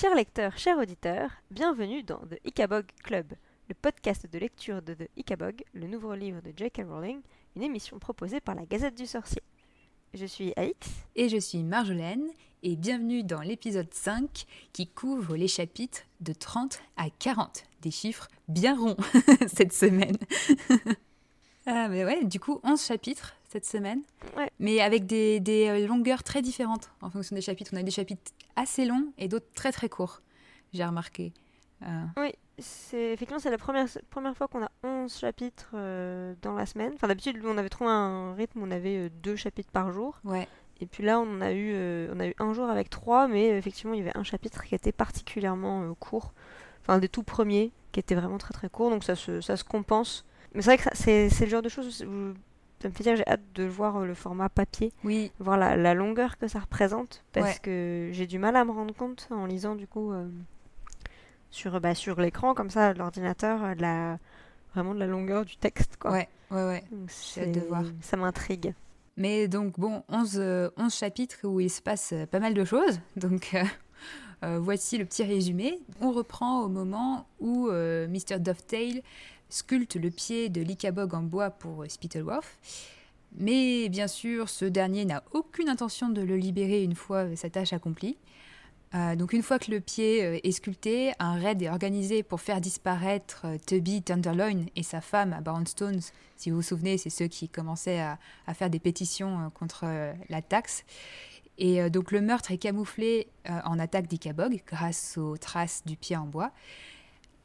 Chers lecteurs, chers auditeurs, bienvenue dans The Icabog Club, le podcast de lecture de The Icabog, le nouveau livre de J.K. Rowling, une émission proposée par la Gazette du Sorcier. Je suis Alix. Et je suis Marjolaine, et bienvenue dans l'épisode 5 qui couvre les chapitres de 30 à 40. Des chiffres bien ronds cette semaine. ah, mais ouais, du coup, 11 chapitres cette semaine, Ouais. mais avec des, des, euh, longueurs très différentes en fonction des chapitres. On a des chapitres assez longs et d'autres très très courts, j'ai remarqué. Euh, Oui, c'est effectivement c'est la première, première fois qu'on a 11 chapitres euh, dans la semaine. Enfin d'habitude on avait trouvé un rythme, on avait euh, deux chapitres par jour. ouais, Et puis là on a eu, on a eu un jour avec trois, mais effectivement il y avait un chapitre qui était particulièrement court. Enfin des tout premiers qui étaient vraiment très très courts, donc ça se, ça se compense. Mais c'est vrai que c'est le genre de choses où ça me fait dire j'ai hâte de voir euh, le format papier, oui, voir la, la longueur que ça représente, parce Ouais. que j'ai du mal à me rendre compte en lisant du coup euh, sur, bah, sur l'écran comme ça, l'ordinateur, euh, la, vraiment de la longueur du texte. Quoi. ouais, ouais, ouais. J'ai hâte de voir. Ça m'intrigue. Mais donc, bon, 11, euh, 11 chapitres où il se passe pas mal de choses. Donc, euh, euh, voici le petit résumé. On reprend au moment où euh, Mr. Dovetail sculpte le pied de l'Icabog en bois pour Spittleworth. Mais bien sûr, ce dernier n'a aucune intention de le libérer une fois sa tâche accomplie. Euh, donc une fois que le pied euh, est sculpté, un raid est organisé pour faire disparaître euh, Tubby Tenderloin et sa femme à Brownstones. Si vous vous souvenez, c'est ceux qui commençaient à, à faire des pétitions contre la taxe. Et donc le meurtre est camouflé en attaque d'Icabog grâce aux traces du pied en bois.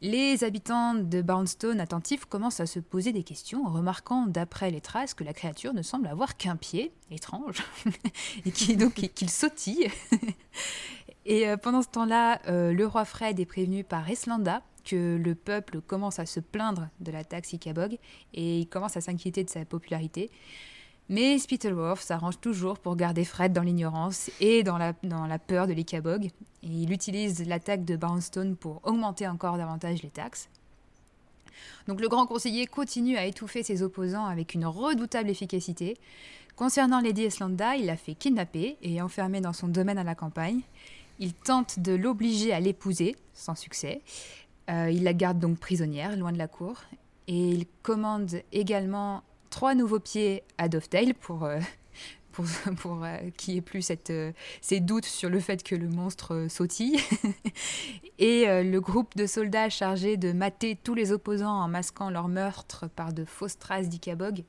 Les habitants de Brownstone attentifs commencent à se poser des questions en remarquant d'après les traces que la créature ne semble avoir qu'un pied, étrange, et donc qu'il sautille. et euh, pendant ce temps-là, euh, le roi Fred est prévenu par Eslanda que le peuple commence à se plaindre de la taxe et il commence à s'inquiéter de sa popularité. Mais Spittleworth s'arrange toujours pour garder Fred dans l'ignorance et dans la, dans la peur de l'Icabog. Et il utilise l'attaque de Brownstone pour augmenter encore davantage les taxes. Donc le grand conseiller continue à étouffer ses opposants avec une redoutable efficacité. Concernant Lady Eslanda, il la fait kidnapper et enfermer dans son domaine à la campagne. Il tente de l'obliger à l'épouser, sans succès. Euh, il la garde donc prisonnière, loin de la cour. Et il commande également trois nouveaux pieds à Dovetail pour, euh, pour, pour euh, qu'il n'y ait plus cette, euh, ces doutes sur le fait que le monstre euh, sautille. Et euh, le groupe de soldats chargés de mater tous les opposants en masquant leur meurtre par de fausses traces d'Icabog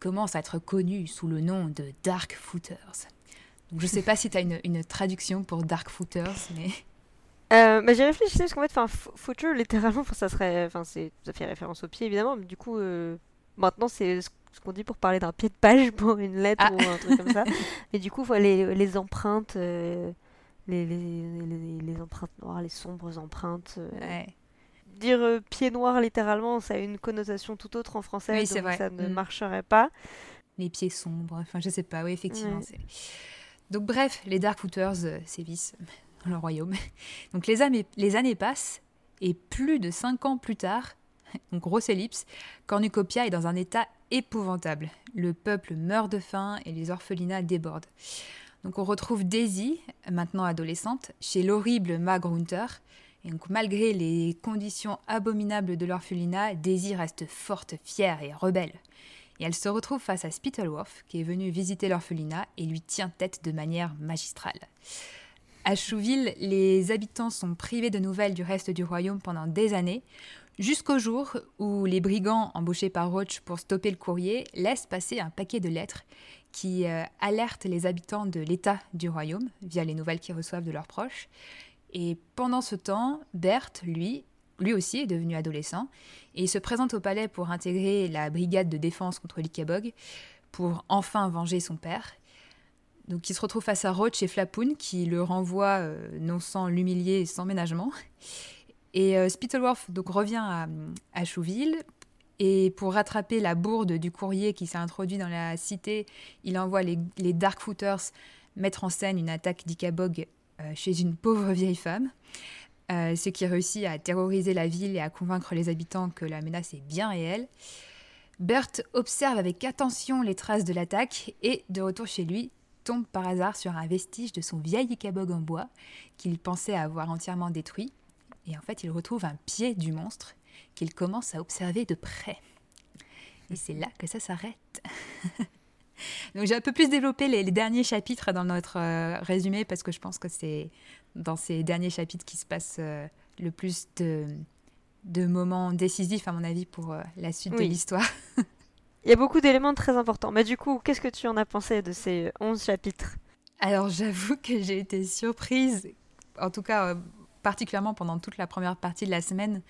commence à être connu sous le nom de Dark Footers. Donc, je ne sais pas si tu as une, une traduction pour Dark Footers, mais... Bah, J'y réfléchissais parce qu'en fait, footer, littéralement, ça serait, ça fait référence au pied évidemment, mais du coup, maintenant c'est ce qu'on dit pour parler d'un pied de page pour une lettre Ah. ou un truc comme ça. Mais du coup, voilà, les, les empreintes, euh, les, les, les, les empreintes noires, les sombres empreintes. euh, Ouais. Dire euh, pied noir littéralement, ça a une connotation tout autre en français, Oui, c'est donc vrai. ça ne Mm. marcherait pas. les pieds sombres, enfin je sais pas, oui effectivement. Ouais. Donc bref, les Darkfooters euh, sévissent dans le royaume. Donc les années, les années passent et plus de cinq ans plus tard, donc grosse ellipse, Cornucopia est dans un état épouvantable. Le peuple meurt de faim et les orphelinats débordent. Donc on retrouve Daisy, maintenant adolescente, chez l'horrible Mag Runter. Et donc malgré les conditions abominables de l'orphelinat, Daisy reste forte, fière et rebelle et elle se retrouve face à Spittleworth, qui est venu visiter l'orphelinat et lui tient tête de manière magistrale. À Chouville, les habitants sont privés de nouvelles du reste du royaume pendant des années, jusqu'au jour où les brigands embauchés par Roach pour stopper le courrier laissent passer un paquet de lettres qui euh, alertent les habitants de l'état du royaume via les nouvelles qu'ils reçoivent de leurs proches. Et pendant ce temps, Berthe, lui, lui aussi est devenu adolescent et se présente au palais pour intégrer la brigade de défense contre l'Ikabog pour enfin venger son père. Donc il se retrouve face à Roach et Flapoon qui le renvoient euh, non sans l'humilier et sans ménagement. Et euh, Spittleworth revient à, Chouville et pour rattraper la bourde du courrier qui s'est introduit dans la cité, il envoie les, les Darkfooters mettre en scène une attaque d'Ikabog euh, chez une pauvre vieille femme. Euh, ce qui réussit à terroriser la ville et à convaincre les habitants que la menace est bien réelle. Bert observe avec attention les traces de l'attaque et, de retour chez lui, tombe par hasard sur un vestige de son vieil Ikabog en bois qu'il pensait avoir entièrement détruit. Et en fait, il retrouve un pied du monstre qu'il commence à observer de près. Et c'est là que ça s'arrête. Donc j'ai un peu plus développé les, derniers chapitres dans notre euh, résumé parce que je pense que c'est dans ces derniers chapitres qui se passe euh, le plus de, de, moments décisifs à mon avis pour euh, la suite de l'histoire. Il y a beaucoup d'éléments très importants. Mais du coup, qu'est-ce que tu en as pensé de ces 11 chapitres? Alors j'avoue que j'ai été surprise, en tout cas particulièrement pendant toute la première partie de la semaine,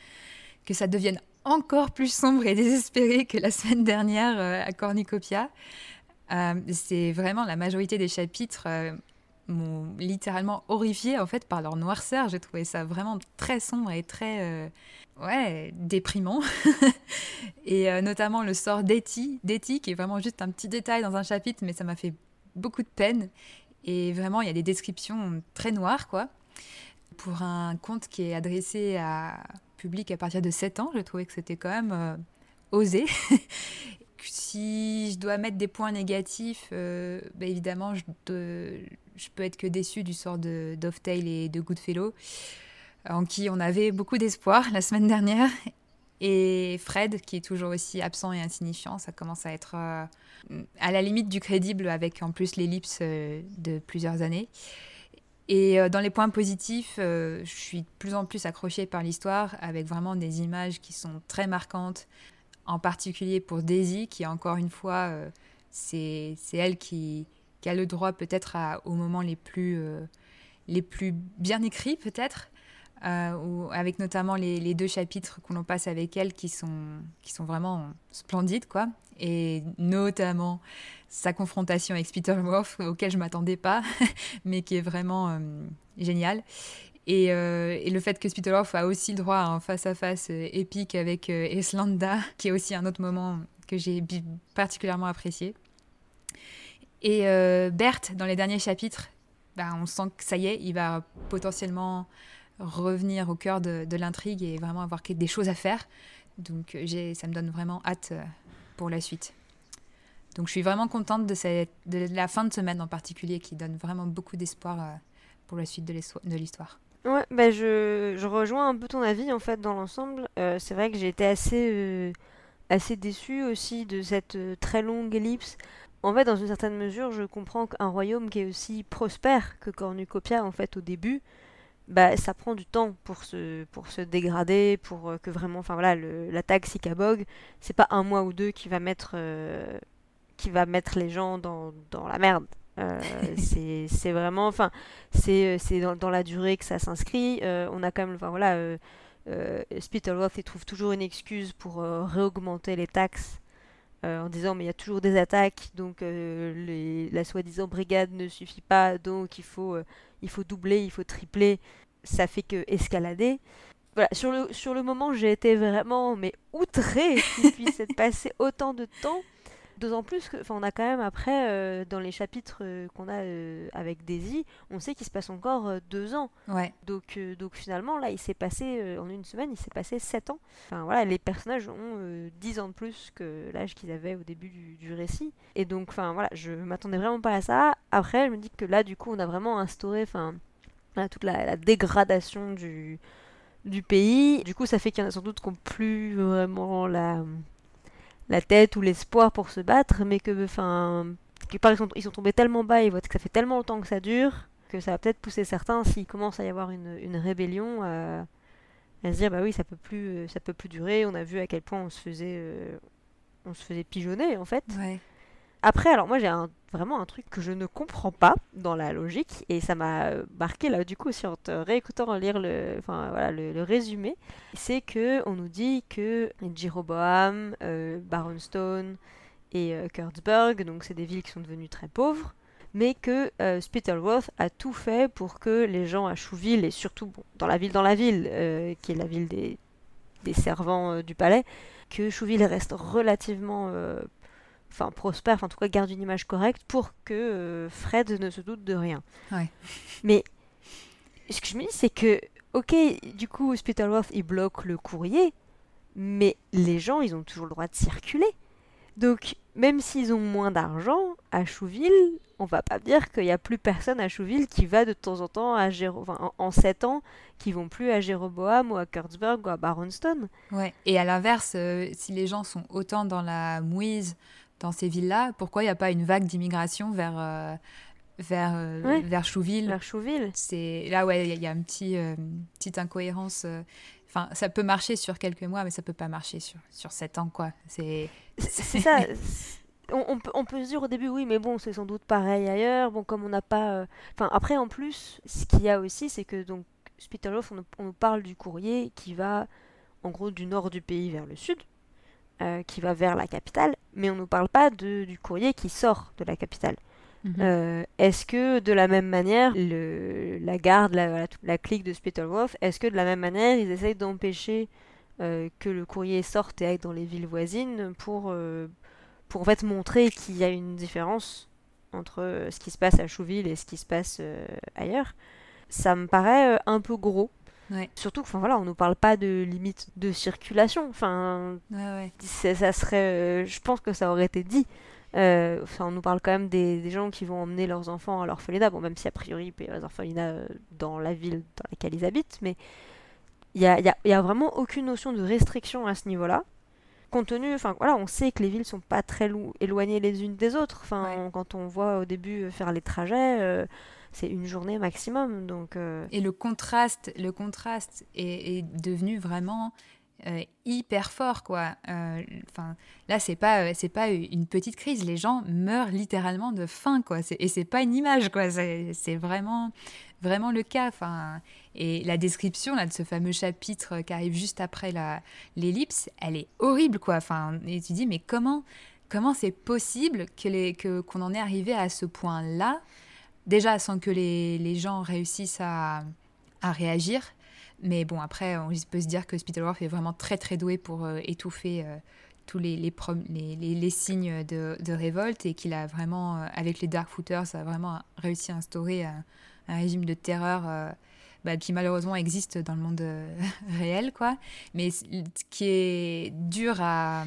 que ça devienne encore plus sombre et désespéré que la semaine dernière à Cornicopia. Euh, c'est vraiment la majorité des chapitres euh, m'ont littéralement horrifié en fait par leur noirceur. J'ai trouvé ça vraiment très sombre et très euh, ouais déprimant. et notamment le sort d'Etty, d'Etty qui est vraiment juste un petit détail dans un chapitre, mais ça m'a fait beaucoup de peine. Et vraiment, il y a des descriptions très noires quoi. Pour un conte qui est adressé à public à partir de 7 ans, je trouvais que c'était quand même osé. si je dois mettre des points négatifs, euh, bah, évidemment, je, je, peux être que déçue du sort de Dovetail et de Goodfellow, en qui on avait beaucoup d'espoir la semaine dernière. Et Fred, qui est toujours aussi absent et insignifiant, ça commence à être euh, à la limite du crédible avec en plus l'ellipse euh, de plusieurs années. Et dans les points positifs, je suis de plus en plus accrochée par l'histoire, avec vraiment des images qui sont très marquantes, en particulier pour Daisy, qui encore une fois, euh, c'est elle qui, a le droit peut-être aux moments les plus, euh, les plus bien écrits peut-être, euh, avec notamment les, deux chapitres qu'on passe avec elle qui sont, qui sont vraiment splendides, quoi. Et notamment sa confrontation avec Wolf, auquel je m'attendais pas, mais qui est vraiment génial. Euh, et, le fait que Spitalov a aussi droit à un face-à-face euh, épique avec euh, Eslanda, qui est aussi un autre moment que j'ai particulièrement apprécié. Et Berthe, dans les derniers chapitres, bah, on sent que ça y est, il va potentiellement revenir au cœur de, l'intrigue et vraiment avoir des choses à faire. Donc ça me donne vraiment hâte pour la suite. Donc je suis vraiment contente de, cette, de la fin de semaine en particulier qui donne vraiment beaucoup d'espoir pour la suite de l'histoire. Ouais, bah je, je, rejoins un peu ton avis en fait dans l'ensemble. Euh, c'est vrai que j'ai été assez, euh, assez déçue aussi de cette euh, très longue ellipse. En fait, dans une certaine mesure, je comprends qu'un royaume qui est aussi prospère que Cornucopia en fait au début, bah ça prend du temps pour se, pour se dégrader, pour que vraiment, enfin voilà, l'attaque Sikabog, c'est pas un mois ou deux qui va mettre, qui va mettre les gens dans, dans la merde. Euh, c'est vraiment, enfin, c'est dans, dans, la durée que ça s'inscrit. Euh, on a quand même, enfin voilà, euh, euh Spittleworth il trouve toujours une excuse pour réaugmenter les taxes en disant mais il y a toujours des attaques, donc les, la soi-disant brigade ne suffit pas, donc il faut, il faut doubler, il faut tripler. Ça fait que escalader. Voilà, sur le, sur le moment, j'ai été vraiment mais outrée qu'il puisse être passé autant de temps D'autant plus que, on a quand même après, euh, dans les chapitres euh, qu'on a euh, avec Daisy, on sait qu'il se passe encore deux ans. Ouais. Donc, donc finalement, là, il s'est passé, en une semaine, il s'est passé sept ans. Enfin voilà, les personnages ont dix ans de plus que l'âge qu'ils avaient au début du, récit. Et donc, enfin voilà, je m'attendais vraiment pas à ça. Après, je me dis que là, du coup, on a vraiment instauré, enfin, toute la, la, dégradation du, du pays. Du coup, ça fait qu'il y en a sans doute qui n'ont plus vraiment la la tête ou l'espoir pour se battre, mais que, enfin, ils sont, ils sont tombés tellement bas, ils voient que ça fait tellement longtemps que ça dure, que ça va peut-être pousser certains, s'il commence à y avoir une, une rébellion, à, se dire, bah oui, ça peut plus, ça peut plus durer. On a vu à quel point on se faisait, euh, on se faisait pigeonner, en fait. Après, alors moi j'ai vraiment un truc que je ne comprends pas dans la logique et ça m'a marqué là du coup aussi en réécoutant lire le, enfin, voilà, le, résumé, c'est que on nous dit que Jeroboam, euh, Baronstone et euh, Kurtzburg, donc c'est des villes qui sont devenues très pauvres, mais que euh, Spittleworth a tout fait pour que les gens à Chouville et surtout dans la ville dans la ville, euh, qui est la ville des, des servants du palais, que Chouville reste relativement enfin prospère, enfin en tout cas garde une image correcte pour que euh, Fred ne se doute de rien. Mais ce que je me dis, c'est que, ok, du coup, Spittleworth, il bloque le courrier, mais les gens, ils ont toujours le droit de circuler. Donc, même s'ils ont moins d'argent, à Chouville, on va pas dire qu'il y a plus personne à Chouville qui va de temps en temps à Géro... enfin, en, 7 ans, qui vont plus à Jéroboam ou à Kurtzburg ou à Baronstone. Ouais. Et à l'inverse, euh, si les gens sont autant dans la mouise dans ces villes-là, pourquoi il n'y a pas une vague d'immigration vers euh, vers euh, vers Chouville? Vers Chouville. C'est là ouais, il y, a un petit petite incohérence. Enfin, ça peut marcher sur quelques mois, mais ça peut pas marcher sur sur sept ans quoi. C'est c'est ça. on, peut, on, peut, se dire au début, oui, mais bon, c'est sans doute pareil ailleurs. Bon, comme on n'a pas. Euh, enfin, après, en plus, ce qu'il y a aussi, c'est que donc, on, on, nous parle du courrier qui va, en gros, du nord du pays vers le sud, euh, qui va vers la capitale, mais on ne nous parle pas de, du courrier qui sort de la capitale. Mhm. Euh, est-ce que de la même manière, le, la garde, la, la, clique de Spitalov, est-ce que de la même manière, ils essayent d'empêcher que le courrier sorte et aille dans les villes voisines pour pour en fait montrer qu'il y a une différence entre euh, ce qui se passe à Chouville et ce qui se passe euh, ailleurs, ça me paraît euh, un peu gros. Surtout, enfin voilà, on nous parle pas de limite de circulation. Enfin, ça serait, je pense que ça aurait été dit. enfin, on nous parle quand même des, gens qui vont emmener leurs enfants à l'orphelinat. Bon, même si a priori il peut y avoir des orphelinats dans la ville dans laquelle ils habitent, mais il y a, y a, vraiment aucune notion de restriction à ce niveau-là compte tenu, enfin voilà, on sait que les villes sont pas très éloignées les unes des autres. Enfin, quand on voit au début euh, faire les trajets, euh, c'est une journée maximum. Donc. Euh, Et le contraste, le contraste est, devenu vraiment hyper fort, quoi. Enfin, là, c'est pas, c'est pas une petite crise. Les gens meurent littéralement de faim, quoi. Et c'est pas une image, quoi. C'est vraiment, vraiment le cas. Enfin, et la description là, de ce fameux chapitre qui arrive juste après l'ellipse, elle est horrible, quoi. Enfin, et tu dis, mais comment comment c'est possible que les, qu'on en est arrivé à ce point-là, déjà sans que les, les gens réussissent à, à, réagir. Mais bon, après, on peut se dire que Spittleworth est vraiment très très doué pour euh, étouffer euh, tous les, signes de, révolte et qu'il a vraiment, euh, avec les Darkfooters, a vraiment réussi à instaurer un, régime de terreur bah, qui malheureusement existe dans le monde réel, quoi. Mais ce qui est dur à,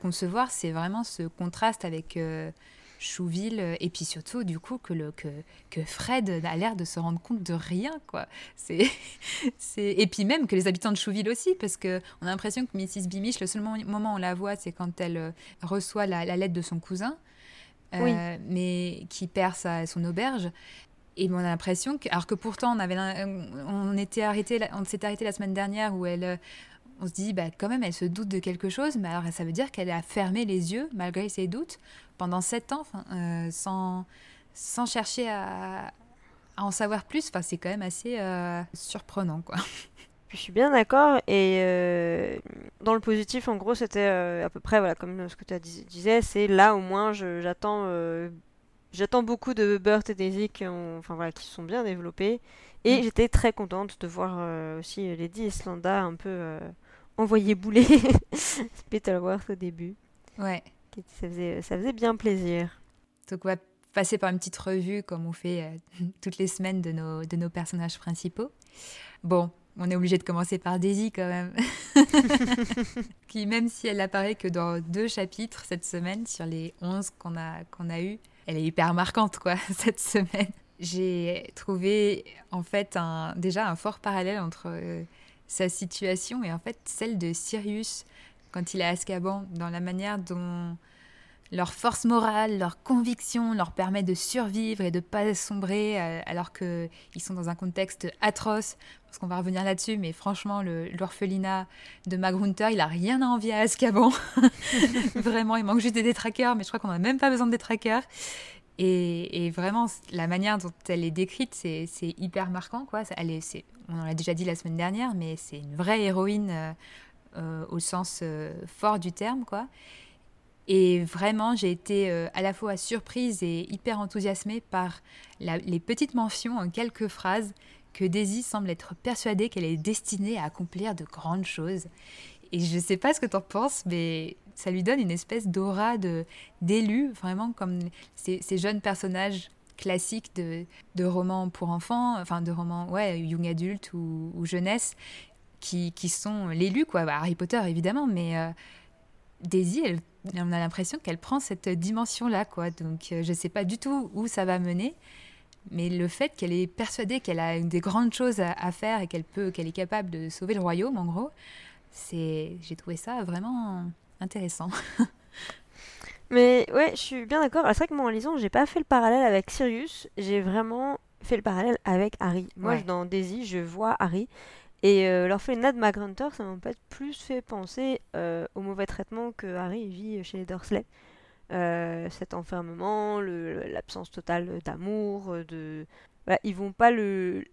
concevoir, c'est vraiment ce contraste avec Chouville et puis surtout du coup que, le, que, que Fred a l'air de se rendre compte de rien quoi. C'est, c'est... Et puis même que les habitants de Chouville aussi parce qu'on a l'impression que Mrs. Bimiche, le seul moment où on la voit c'est quand elle euh, reçoit la, la, lettre de son cousin. mais qui perd sa, son auberge. Et on a l'impression que, alors que pourtant on avait, on était arrêté, on s'était arrêté la semaine dernière où elle, on se dit, bah quand même, elle se doute de quelque chose, mais alors ça veut dire qu'elle a fermé les yeux malgré ses doutes pendant sept ans, euh, sans, sans chercher à, à, en savoir plus. Enfin, c'est quand même assez euh, surprenant, quoi. Je suis bien d'accord. Et euh, dans le positif, en gros, c'était à peu près, voilà, comme ce que tu disais, c'est là au moins j'attends J'attends beaucoup de Burt et Daisy qui, ont, enfin, voilà, qui sont bien développés. Et mm. j'étais très contente de voir euh, aussi Lady Islanda un peu euh, envoyer bouler Spittleworth au début. Ouais. Ça faisait, ça faisait bien plaisir. Donc on va passer par une petite revue comme on fait euh, toutes les semaines de nos, de nos personnages principaux. Bon, on est obligé de commencer par Daisy quand même. qui, même si elle apparaît que dans deux chapitres cette semaine sur les 11 qu'on a, qu'on a eu, elle est hyper marquante, quoi, cette semaine. J'ai trouvé, en fait, un, déjà un fort parallèle entre euh, sa situation et, en fait, celle de Sirius quand il est à Azkaban, dans la manière dont leur force morale, leur conviction leur permet de survivre et de ne pas sombrer euh, alors qu'ils sont dans un contexte atroce. Parce qu'on va revenir là-dessus, mais franchement, l'orphelinat de Magrunter, il a rien à envier à Azkaban. vraiment, il manque juste des détraqueurs, mais je crois qu'on n'a même pas besoin de détraqueurs. Et, et, vraiment, la manière dont elle est décrite, c'est hyper marquant. Quoi. Elle on en a déjà dit la semaine dernière, mais c'est une vraie héroïne euh, au sens fort du terme. quoi. Et vraiment, j'ai été euh, à la fois surprise et hyper enthousiasmée par les petites mentions en quelques phrases que Daisy semble être persuadée qu'elle est destinée à accomplir de grandes choses. Et je ne sais pas ce que tu en penses, mais ça lui donne une espèce d'aura d'élu, vraiment comme ces, jeunes personnages classiques de, de, romans pour enfants, enfin de romans ouais, young adulte ou jeunesse, qui, qui sont l'élu, quoi. Bah, Harry Potter évidemment, mais... Euh, Daisy, elle, on a l'impression qu'elle prend cette dimension-là, quoi. Donc, je ne sais pas du tout où ça va mener. Mais le fait qu'elle est persuadée qu'elle a des grandes choses à, faire et qu'elle peut, qu'elle est capable de sauver le royaume, en gros, c'est, j'ai trouvé ça vraiment intéressant. Mais ouais, je suis bien d'accord. C'est vrai que moi en lisant, j'ai pas fait le parallèle avec Sirius, j'ai vraiment fait le parallèle avec Harry. Moi, dans Daisy, je vois Harry. Et euh, l'orphelinat de McGrunter, ça m'a peut-être plus fait penser euh, au mauvais traitement que Harry vit chez les Dursley. Euh, cet enfermement, l'absence totale d'amour, de... Voilà, ils vont pas le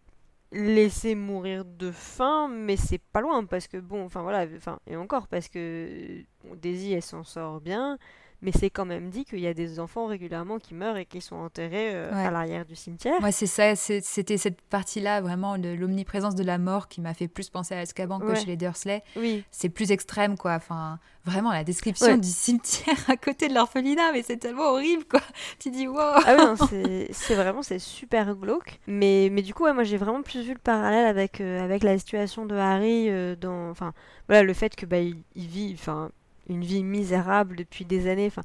laisser mourir de faim, mais c'est pas loin parce que bon, enfin voilà, enfin et encore parce que Daisy elle s'en sort bien, mais c'est quand même dit qu'il y a des enfants régulièrement qui meurent et qui sont enterrés euh, à l'arrière du cimetière. Ouais, c'est ça, c'était cette partie-là vraiment de l'omniprésence de la mort qui m'a fait plus penser à Azkaban que chez les Dursley. Oui. C'est plus extrême, quoi. Enfin, vraiment, la description du cimetière à côté de l'orphelinat, mais c'est tellement horrible, quoi. Tu dis, wow Ah oui, c'est vraiment, c'est super glauque. Mais, mais du coup, ouais, moi, j'ai vraiment plus vu le parallèle avec, euh, avec la situation de Harry euh, dans... Enfin, voilà, le fait que, bah, il, il vit... Enfin, une vie misérable depuis des années. Enfin,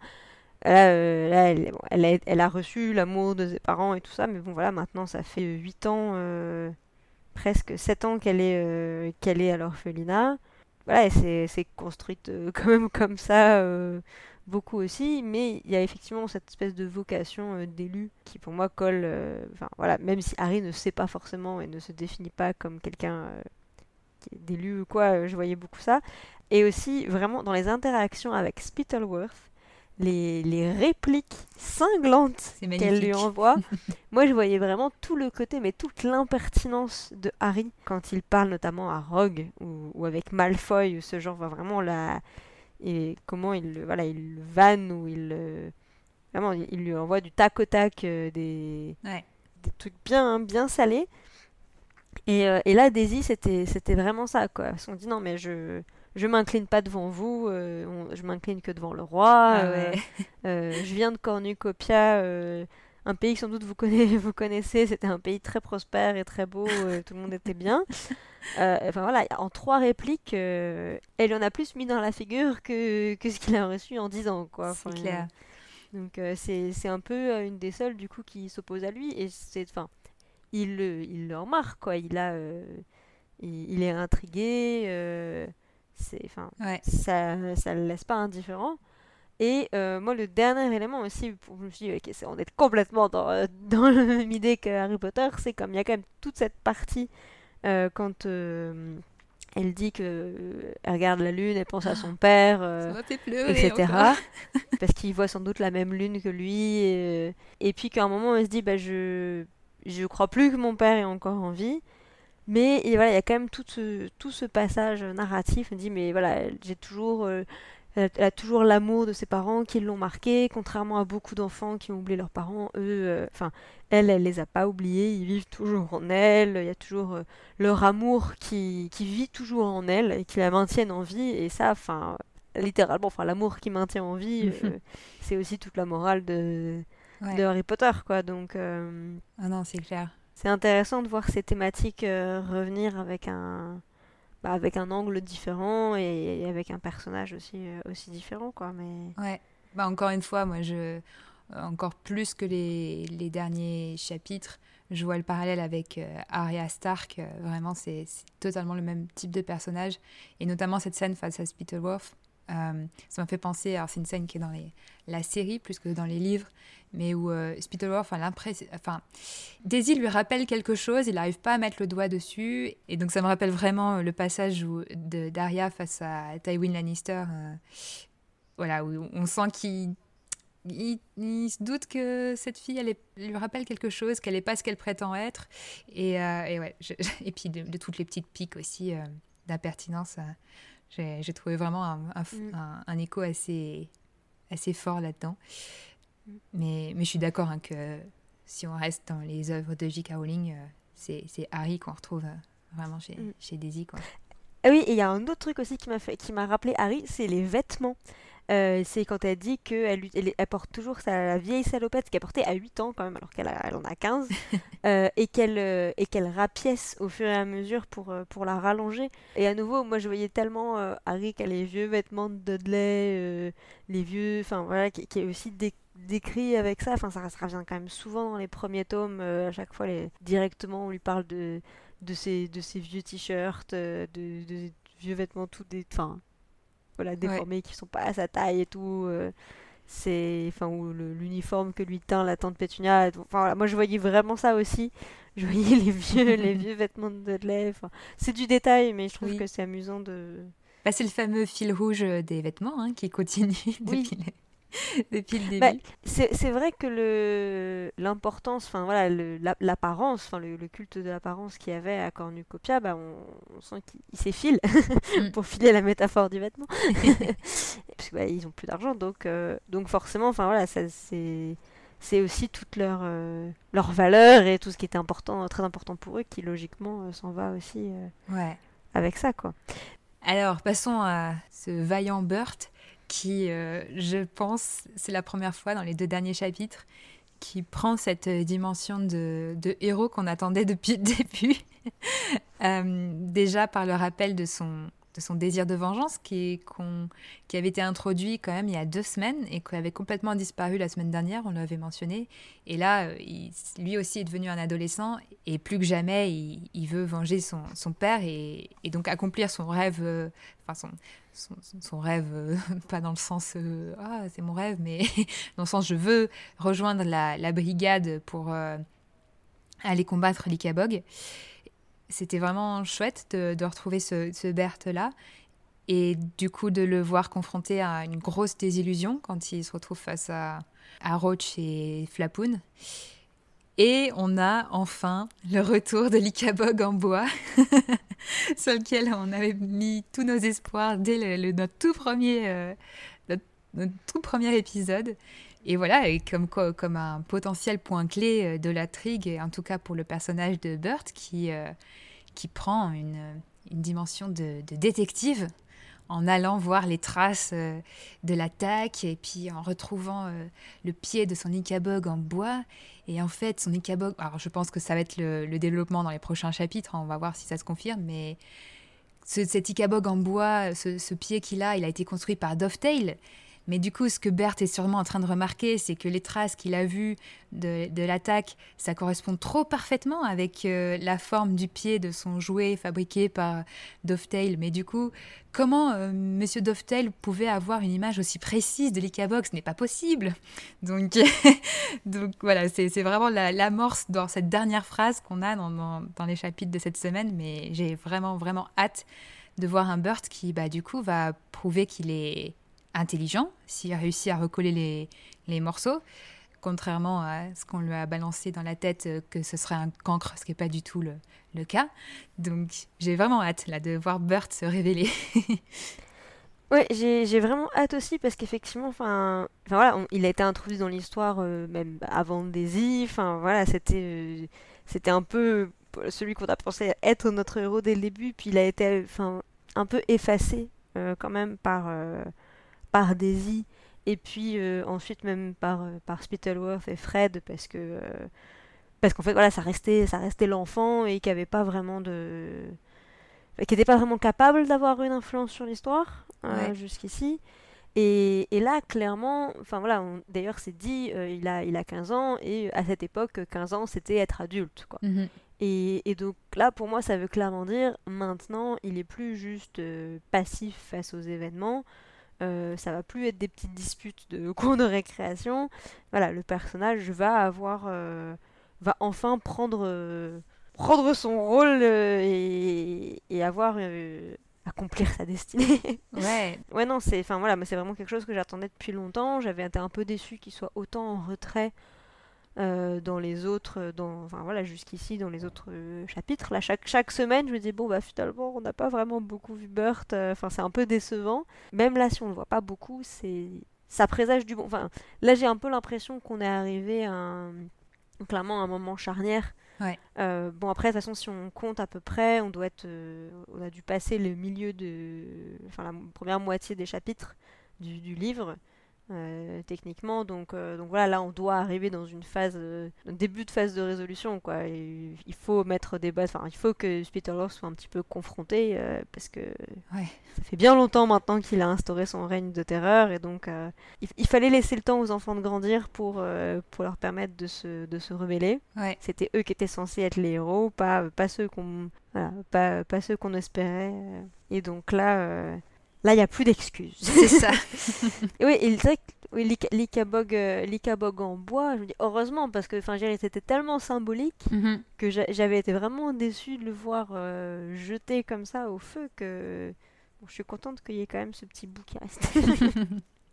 là, euh, elle, a, reçu l'amour de ses parents et tout ça, mais bon, voilà, maintenant, ça fait 8 ans, euh, presque 7 ans qu'elle est, euh, qu'elle est à l'orphelinat. Voilà, elle s'est construite quand même comme ça, beaucoup aussi, mais il y a effectivement cette espèce de vocation d'élu qui, pour moi, colle. Enfin, voilà, même si Harry ne sait pas forcément et ne se définit pas comme quelqu'un d'élu ou quoi, je voyais beaucoup ça. Et aussi, vraiment, dans les interactions avec Spittleworth, les, les répliques cinglantes qu'elle lui envoie. Moi, je voyais vraiment tout le côté, mais toute l'impertinence de Harry quand il parle notamment à Rogue ou, avec Malfoy, ou ce genre, vraiment la. Et comment il, voilà, il vanne ou il. vraiment, il lui envoie du tac au tac euh, des, des trucs bien, bien salés. Et, euh, et là, Daisy, c'était vraiment ça, quoi. On dit non, mais je je m'incline pas devant vous, euh, je m'incline que devant le roi. Ah euh, je viens de Cornucopia, un pays que sans doute vous, connaissez, vous connaissez. C'était un pays très prospère et très beau, tout le monde était bien. enfin voilà, en trois répliques, elle en a plus mis dans la figure que, que ce qu'il a reçu en dix ans. Quoi. c'est clair. Donc c'est un peu une des seules du coup qui s'oppose à lui et c'est enfin il le il le remarque quoi. Il a il, il, est intrigué c'est enfin ça ça le laisse pas indifférent. Et euh, moi le dernier élément aussi je me suis dit ok on est complètement dans, euh, dans la même idée que Harry Potter c'est comme il y a quand même toute cette partie euh, quand elle dit que elle regarde la lune elle pense à son père etc parce qu'il voit sans doute la même lune que lui et, et puis qu'à un moment elle se dit bah je je crois plus que mon père est encore en vie mais voilà, il y a quand même tout ce, tout ce passage narratif. Elle dit, mais voilà, j'ai toujours, euh, elle, a toujours l'amour de ses parents qui l'ont marqué, contrairement à beaucoup d'enfants qui ont oublié leurs parents. Eux, euh, enfin, elle, elle les a pas oubliés. Ils vivent toujours en elle. Il y a toujours euh, leur amour qui, qui vit toujours en elle et qui la maintiennent en vie. Et ça, enfin, littéralement, enfin, l'amour qui maintient en vie, c'est aussi toute la morale de, de Harry Potter, quoi. Donc. Ah non, c'est clair c'est intéressant de voir ces thématiques euh, revenir avec un bah, avec un angle différent et, avec un personnage aussi euh, aussi différent quoi mais ouais bah encore une fois moi je euh, encore plus que les, les, derniers chapitres je vois le parallèle avec Arya Stark vraiment c'est totalement le même type de personnage et notamment cette scène face à Spittleworth ça m'a fait penser alors c'est une scène qui est dans la série plus que dans les livres mais où euh, Spittleworth l'impression. Enfin, Daisy lui rappelle quelque chose, il n'arrive pas à mettre le doigt dessus. Et donc, ça me rappelle vraiment le passage où, Daria face à Tywin Lannister. Euh, voilà, où on sent qu'il. Il, se doute que cette fille, lui rappelle quelque chose, qu'elle n'est pas ce qu'elle prétend être. Et, euh, et ouais, et puis de, toutes les petites piques aussi d'impertinence. J'ai trouvé vraiment un, un, mm. un, écho assez, assez fort là-dedans. Mais, mais je suis d'accord hein, que si on reste dans les œuvres de J.K. Rowling, euh, c'est Harry qu'on retrouve euh, vraiment chez, mm. chez Daisy. Quoi. Ah oui, et il y a un autre truc aussi qui m'a fait, qui m'a rappelé Harry, c'est les vêtements. Euh, c'est quand elle dit qu'elle elle, elle porte toujours sa vieille salopette qu'elle portait à 8 ans quand même, alors qu'elle elle en a 15, euh, et qu'elle euh, rapièce au fur et à mesure pour, pour la rallonger. Et à nouveau, moi je voyais tellement Harry qui a les vieux vêtements de Dudley, les vieux, enfin voilà, qui, est aussi décrit avec ça. Enfin, ça, revient quand même souvent dans les premiers tomes. à chaque fois, les, directement, on lui parle de, de, ses, de ses vieux t-shirts, de, de, vieux vêtements tout des. Enfin, voilà, déformés qui sont pas à sa taille et tout. Euh, c'est enfin ou l'uniforme que lui teint la tante Pétunia. Enfin voilà, moi je voyais vraiment ça aussi. Je voyais les vieux les vieux vêtements de Dudley. Enfin, c'est du détail, mais je trouve que c'est amusant de. Bah, c'est le fameux fil rouge des vêtements hein, qui continue depuis depuis le bah, début. c'est vrai que l'importance, enfin voilà, l'apparence, enfin le, culte de l'apparence qu'il y avait à Cornucopia, bah, on, sent qu'il s'effile mm. pour filer la métaphore du vêtement, parce qu'ils bah, ils ont plus d'argent, donc euh, donc forcément, enfin voilà, c'est c'est aussi toute leur, euh, leur valeur et tout ce qui était important, très important pour eux, qui logiquement euh, s'en va aussi ouais. avec ça. quoi. Alors, passons à ce vaillant Burt qui, euh, je pense, c'est la première fois dans les deux derniers chapitres, qui prend cette dimension de, héros qu'on attendait depuis le début. Euh, déjà par le rappel de son, désir de vengeance qui, avait été introduit quand même il y a deux semaines et qui avait complètement disparu la semaine dernière, on l'avait mentionné. Et là, euh, lui aussi est devenu un adolescent et plus que jamais, il, veut venger son, père et, donc accomplir son rêve, enfin son, son, rêve, euh, pas dans le sens ah c'est mon rêve, mais dans le sens je veux rejoindre la, la brigade pour aller combattre l'Ikabog c'était vraiment chouette de, retrouver ce, ce Berthe-là. Et du coup, de le voir confronté à une grosse désillusion quand il se retrouve face à, à Roach et Flapoun. Et on a enfin le retour de l'Ikabog en bois, sur lequel on avait mis tous nos espoirs dès notre, tout premier, euh, notre, tout premier épisode. Et voilà, comme, un potentiel point clé euh, de l'intrigue, en tout cas pour le personnage de Burt, qui, euh, qui prend une dimension de, détective en allant voir les traces euh, de l'attaque et puis en retrouvant le pied de son Ikabog en bois. Et en fait, son Ikabog, alors je pense que ça va être le, développement dans les prochains chapitres, on va voir si ça se confirme, mais ce, cet Ikabog en bois, ce pied qu'il a, il a été construit par Dovetail. Mais du coup, ce que Bert est sûrement en train de remarquer, c'est que les traces qu'il a vues de, l'attaque, ça correspond trop parfaitement avec euh, la forme du pied de son jouet fabriqué par Dovetail. Mais du coup, comment. Euh, Monsieur Dovetail pouvait avoir une image aussi précise de l'Icabox Ce n'est pas possible. Donc, voilà, c'est vraiment l'amorce dans cette dernière phrase qu'on a dans, dans, les chapitres de cette semaine. Mais j'ai vraiment, vraiment hâte de voir un Burt qui, bah, du coup, va prouver qu'il est intelligent s'il a réussi à recoller les, les morceaux, contrairement à ce qu'on lui a balancé dans la tête euh, que ce serait un cancre, ce qui n'est pas du tout le, le cas. Donc j'ai vraiment hâte là, de voir Burt se révéler. ouais, j'ai vraiment hâte aussi parce qu'effectivement, enfin, voilà, il a été introduit dans l'histoire euh, même avant Daisy. Enfin voilà, c'était euh, c'était un peu celui qu'on a pensé être notre héros dès le début, puis il a été enfin un peu effacé quand même par par Daisy et puis euh, ensuite même par, euh, par Spittleworth et Fred parce que euh, parce qu'en fait voilà ça restait ça restait l'enfant et qui avait pas vraiment de qui n'était pas vraiment capable d'avoir une influence sur l'histoire jusqu'ici. Et, et, là clairement enfin voilà d'ailleurs c'est dit il a il a 15 ans et à cette époque 15 ans c'était être adulte quoi. Mhm. et, et, donc là pour moi ça veut clairement dire maintenant il est plus juste passif face aux événements euh, ça va plus être des petites disputes de cours de récréation. Voilà, le personnage va avoir, euh, va enfin prendre, euh, prendre son rôle et, et, avoir accomplir sa destinée. Ouais. ouais non, c'est, enfin voilà, mais c'est vraiment quelque chose que j'attendais depuis longtemps. J'avais été un peu déçue qu'il soit autant en retrait euh, dans les autres, dans, enfin voilà, jusqu'ici dans les autres euh, chapitres. Là, chaque, chaque semaine, je me dis, bon, bah finalement, on n'a pas vraiment beaucoup vu Burt, euh, enfin, c'est un peu décevant. Même là, si on ne le voit pas beaucoup, c'est ça présage du bon. Enfin, là, j'ai un peu l'impression qu'on est arrivé à un... clairement à un moment charnière. Ouais. bon, après, de toute façon, si on compte à peu près, on doit être. on a dû passer le milieu de. Enfin, la première moitié des chapitres du, du livre. Euh, techniquement. Donc, euh, donc voilà, là on doit arriver dans une phase, euh, un début de phase de résolution. Quoi. Et il faut mettre des bases, enfin il faut que Spitter-Lord soit un petit peu confronté parce que Ouais. ça fait bien longtemps maintenant qu'il a instauré son règne de terreur et donc il, il fallait laisser le temps aux enfants de grandir pour, pour leur permettre de se, de se rebeller. Ouais. C'était eux qui étaient censés être les héros, pas, pas ceux qu'on voilà, pas, pas ceux qu'on espérait. Et donc là, là il n'y a plus d'excuses. C'est ça. Et oui, vrai que oui, l'Ika- l'Ikabog euh, en bois, je me dis heureusement parce que enfin, c'était tellement symbolique Mhm. que j'a- j'avais été vraiment déçue de le voir euh, jeté comme ça au feu que bon, je suis contente qu'il y ait quand même ce petit bout qui reste.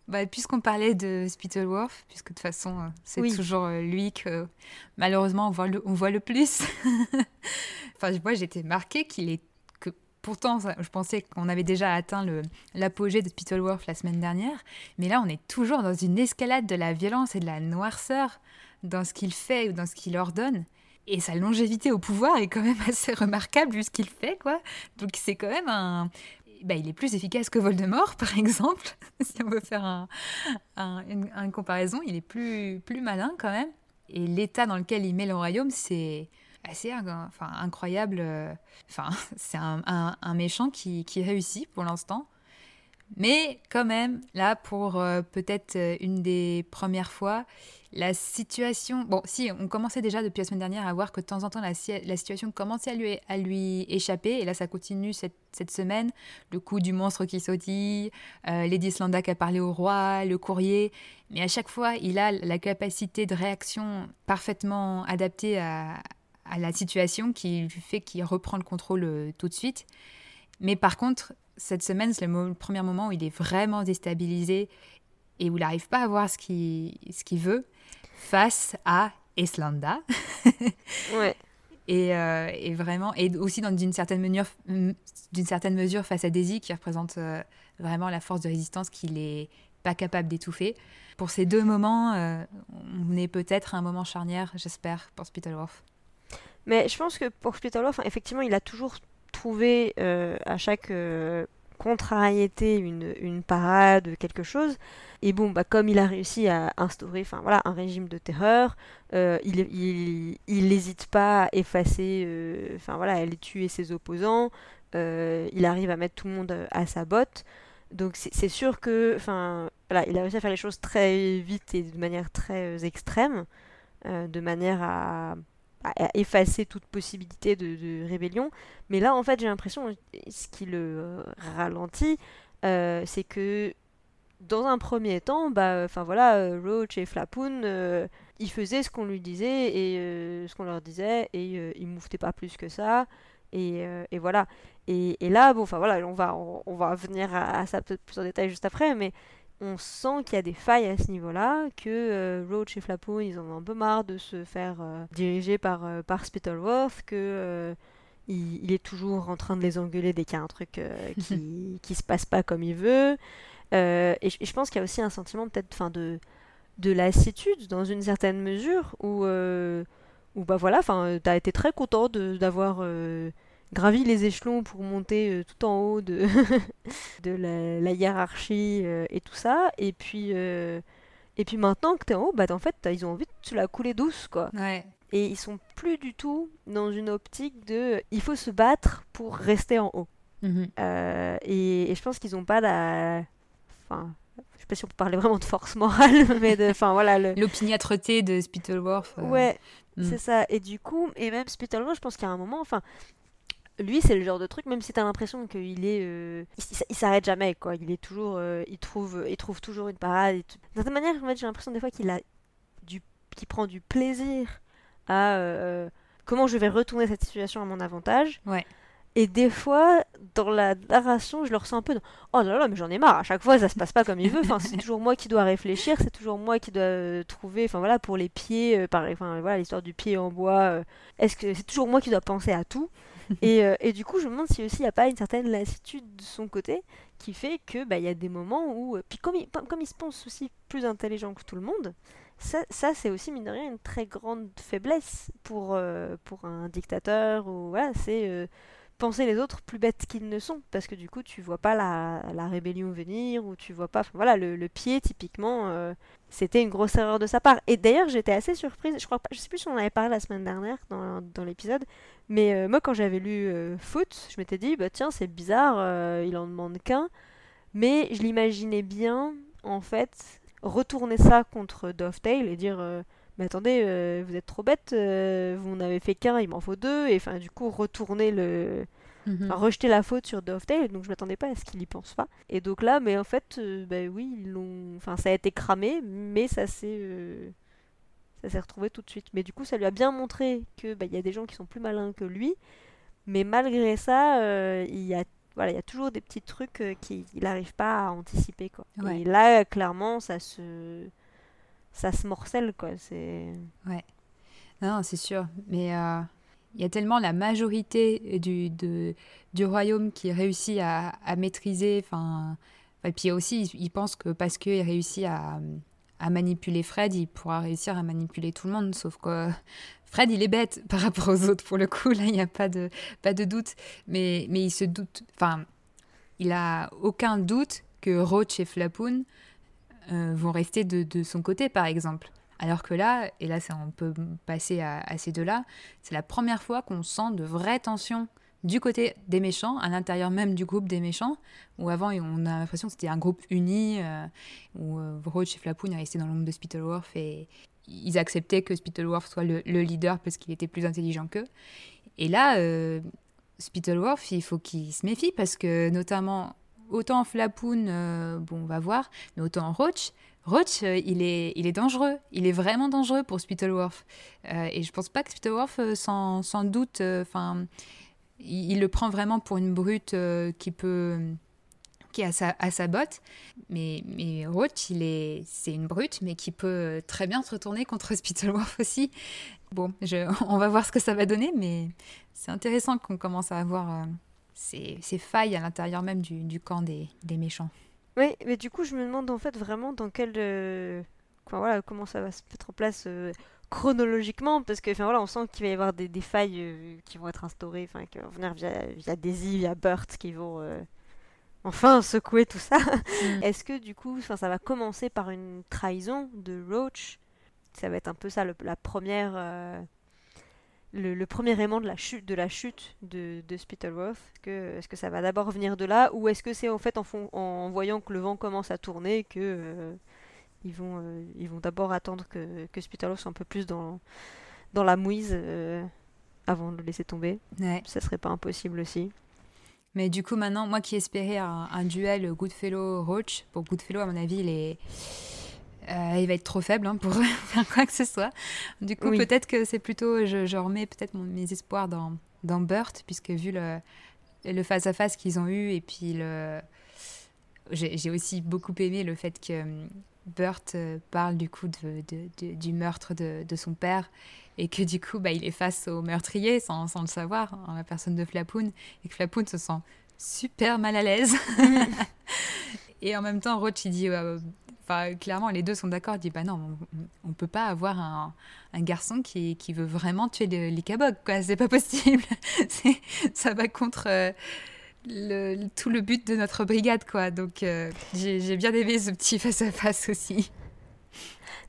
Bah, puisqu'on parlait de Spittleworth, puisque de toute façon, euh, c'est Oui. toujours euh, lui que malheureusement on voit le, on voit le plus. enfin, moi j'étais marquée qu'il est. Pourtant, je pensais qu'on avait déjà atteint l'apogée de Spittleworth la semaine dernière, mais là on est toujours dans une escalade de la violence et de la noirceur dans ce qu'il fait ou dans ce qu'il ordonne. Et sa longévité au pouvoir est quand même assez remarquable vu ce qu'il fait, quoi. Donc c'est quand même un, bah, il est plus efficace que Voldemort, par exemple, si on veut faire un, un- une, une comparaison. Il est plus, plus malin quand même. Et l'état dans lequel il met le royaume, c'est assez incroyable. euh, Enfin, c'est un, méchant qui, qui réussit pour l'instant. Mais quand même, là, pour euh, peut-être euh, une des premières fois, la situation... Bon, si, on commençait déjà depuis la semaine dernière à voir que de temps en temps, la, si- la situation commençait à lui, à lui échapper. Et là, ça continue cette, cette semaine. Le coup du monstre qui sautille, Lady Slanda qui a parlé au roi, le courrier. Mais à chaque fois, il a la capacité de réaction parfaitement adaptée à, à la situation qui lui fait qu'il reprend le contrôle euh, tout de suite. Mais par contre, cette semaine, c'est le, premier moment où il est vraiment déstabilisé et où il n'arrive pas à voir ce qu'il ce qu'il veut face à ouais. Et, euh, et vraiment, et aussi dans d'une certaine mesure, d'une certaine mesure face à Daisy, qui représente euh, vraiment la force de résistance qu'il est pas capable d'étouffer. Pour ces deux moments, euh, on est peut-être à un moment charnière, j'espère, pour Spittleworth. Mais je pense que pour Spitalov, enfin, effectivement, il a toujours trouvé euh, à chaque euh, contrariété une, une parade, quelque chose. Et bon, bah, comme il a réussi à instaurer voilà, un régime de terreur, euh, il n'hésite pas à effacer, euh, enfin voilà, à aller tuer ses opposants. il arrive à mettre tout le monde à sa botte. Donc c'est sûr que, enfin, voilà, il a réussi à faire les choses très vite et de manière très extrême, de manière à effacer toute possibilité de, rébellion. Mais là, en fait, j'ai l'impression, ce qui le euh, ralentit, euh, c'est que dans un premier temps, bah, enfin voilà, euh, Roach et Flapoon, ils faisaient ce qu'on lui disait et ce qu'on leur disait et ils mouftaient pas plus que ça. Et, et voilà. Et, là, bon, enfin voilà, on va, on, on va venir à, à ça peut-être plus en détail juste après, mais on sent qu'il y a des failles à ce niveau-là, que euh, Roach et Flapoon, ils en ont un peu marre de se faire euh, diriger par, euh, par Spittleworth, que euh, il, il est toujours en train de les engueuler dès qu'il y a un truc euh, qui, qui se passe pas comme il veut. Et, je- et je pense qu'il y a aussi un sentiment peut-être fin, de, de lassitude dans une certaine mesure, où, où bah voilà, t'as été très content d'avoir gravi les échelons pour monter euh, tout en haut de, de la, la hiérarchie euh, et tout ça. Et puis, euh, et puis maintenant que t'es en haut, bah en fait, ils ont envie de te la couler douce, quoi. Ouais. Et ils sont plus du tout dans une optique de il faut se battre pour rester en haut. Mhm. Et, et je pense qu'ils ont pas la. Enfin, je sais pas si on peut parler vraiment de force morale, mais de. Enfin voilà, le. L'opiniâtreté de Spittleworth. Ouais, mm. c'est ça. Et du coup, et même Spittleworth, je pense qu'à un moment, enfin, lui, c'est le genre de truc, même si t'as l'impression qu'il est, euh, il, s'arrête jamais, quoi. Il est toujours, euh, il trouve, il trouve toujours une parade. Et tout. D'une certaine manière, en fait, j'ai l'impression des fois qu'il a du, qu'il prend du plaisir à euh, comment je vais retourner cette situation à mon avantage. Ouais. Et des fois, dans la narration, je le ressens un peu. dans, Oh là là, mais j'en ai marre. À chaque fois, ça se passe pas comme il veut. Enfin, c'est toujours moi qui dois réfléchir. C'est toujours moi qui dois euh, trouver. Enfin voilà, pour les pieds, euh, pareil. Enfin voilà, l'histoire du pied en bois. euh, Est-ce que c'est toujours moi qui dois penser à tout? et, euh, et du coup, je me demande si aussi il n'y a pas une certaine lassitude de son côté qui fait que bah y a des moments où, euh, puis comme il, comme il se pense aussi plus intelligent que tout le monde, ça, c'est aussi mine de rien une très grande faiblesse pour euh, pour un dictateur ou voilà, c'est penser les autres plus bêtes qu'ils ne sont, parce que du coup, tu vois pas la, la rébellion venir, ou tu vois pas. voilà, le, le pied, typiquement, euh, c'était une grosse erreur de sa part. Et d'ailleurs, j'étais assez surprise, je crois pas, je sais plus si on en avait parlé la semaine dernière dans, dans l'épisode, mais euh, moi, quand j'avais lu euh, Foot, je m'étais dit, bah tiens, c'est bizarre, il en demande qu'un, mais je l'imaginais bien, en fait, retourner ça contre Dovetail et dire mais attendez, euh, vous êtes trop bête, euh, vous n'avez fait qu'un, il m'en faut deux, et enfin du coup retourner le, mhm. rejeter la faute sur Dovetail, donc je m'attendais pas à ce qu'il y pense pas. Et donc là, mais en fait, euh, bah oui, ils l'ont, enfin ça a été cramé, mais ça s'est, ça s'est retrouvé tout de suite. Mais du coup, ça lui a bien montré que bah, il y a des gens qui sont plus malins que lui, mais malgré ça, il y a voilà, il y a toujours des petits trucs qu'il n'arrive pas à anticiper quoi. Et là, clairement, ça se ça se morcelle, quoi. C'est... Ouais. Non, c'est sûr. Mais euh, il y a tellement la majorité du, du royaume qui réussit à, à maîtriser. Enfin, et puis aussi, il, pense que parce qu'il réussit à, à manipuler Fred, il pourra réussir à manipuler tout le monde. Sauf que Fred, il est bête par rapport aux autres, pour le coup. Là, il n'y a pas de, pas de doute. Mais, mais il se doute. Enfin, il a aucun doute que Roach et Flapoon euh, vont rester de, son côté, par exemple. Alors que là, et là on peut passer à, ces deux-là, c'est la première fois qu'on sent de vraies tensions du côté des méchants, à l'intérieur même du groupe des méchants, où avant on a l'impression que c'était un groupe uni, euh, où euh, Roach et Flapoon restaient dans l'ombre de Spittleworth et ils acceptaient que Spittleworth soit le, leader parce qu'il était plus intelligent qu'eux. Et là, euh, Spittleworth, il faut qu'il se méfie parce que notamment autant Flapoon, euh, bon, on va voir, mais autant Roach, Roach, euh, il, est, il est dangereux. Il est vraiment dangereux pour Spittleworth. Euh, et je pense pas que Spittleworth, sans, sans doute, enfin, il, le prend vraiment pour une brute qui peut qui est à sa, à sa botte. Mais, mais Roach, il est, c'est une brute, mais qui peut très bien se retourner contre Spittleworth aussi. Bon, on va voir ce que ça va donner, mais c'est intéressant qu'on commence à avoir ces, failles à l'intérieur même du, camp des, méchants. Oui, mais du coup, je me demande en fait vraiment dans quel. Euh, voilà, comment ça va se mettre en place euh, chronologiquement, parce que voilà, on sent qu'il va y avoir des, failles euh, qui vont être instaurées, enfin, qui vont venir via, via Daisy, via Burt, qui vont enfin secouer tout ça. Mm. Est-ce que du coup, ça va commencer par une trahison de Roach? Ça va être un peu ça, la première le, premier aimant de la chute de, la chute de, de Spittleworth que, Est-ce que ça va d'abord venir de là ou est-ce que c'est en fait en, en, voyant que le vent commence à tourner que euh, ils vont, euh, ils vont d'abord attendre que, que Spittleworth soit un peu plus dans, dans la mouise euh, avant de le laisser tomber? Ouais. Ça serait pas impossible aussi. Mais du coup maintenant, moi qui espérais un, un duel Goodfellow-Roach, pour Goodfellow à mon avis il est euh, il va être trop faible hein, pour faire quoi que ce soit. Du coup, peut-être que c'est plutôt, je, remets peut-être mes espoirs dans, dans Burt, puisque vu le, le face-à-face qu'ils ont eu, et puis le... j'ai aussi beaucoup aimé le fait que hum, Burt euh, parle du coup de, de, du meurtre de, son père, et que du coup, bah, il est face au meurtrier sans, sans le savoir, en la personne de Flapoon, et que Flapoon se sent super mal à l'aise. et en même temps, Roach, il dit clairement, les deux sont d'accord. Ils disent bah non, on, ne peut pas avoir un, garçon qui, veut vraiment tuer les cabog, quoi. C'est pas possible. ça va contre euh, le, tout le but de notre brigade, quoi. Donc, euh, j'ai bien aimé ce petit face-à-face aussi.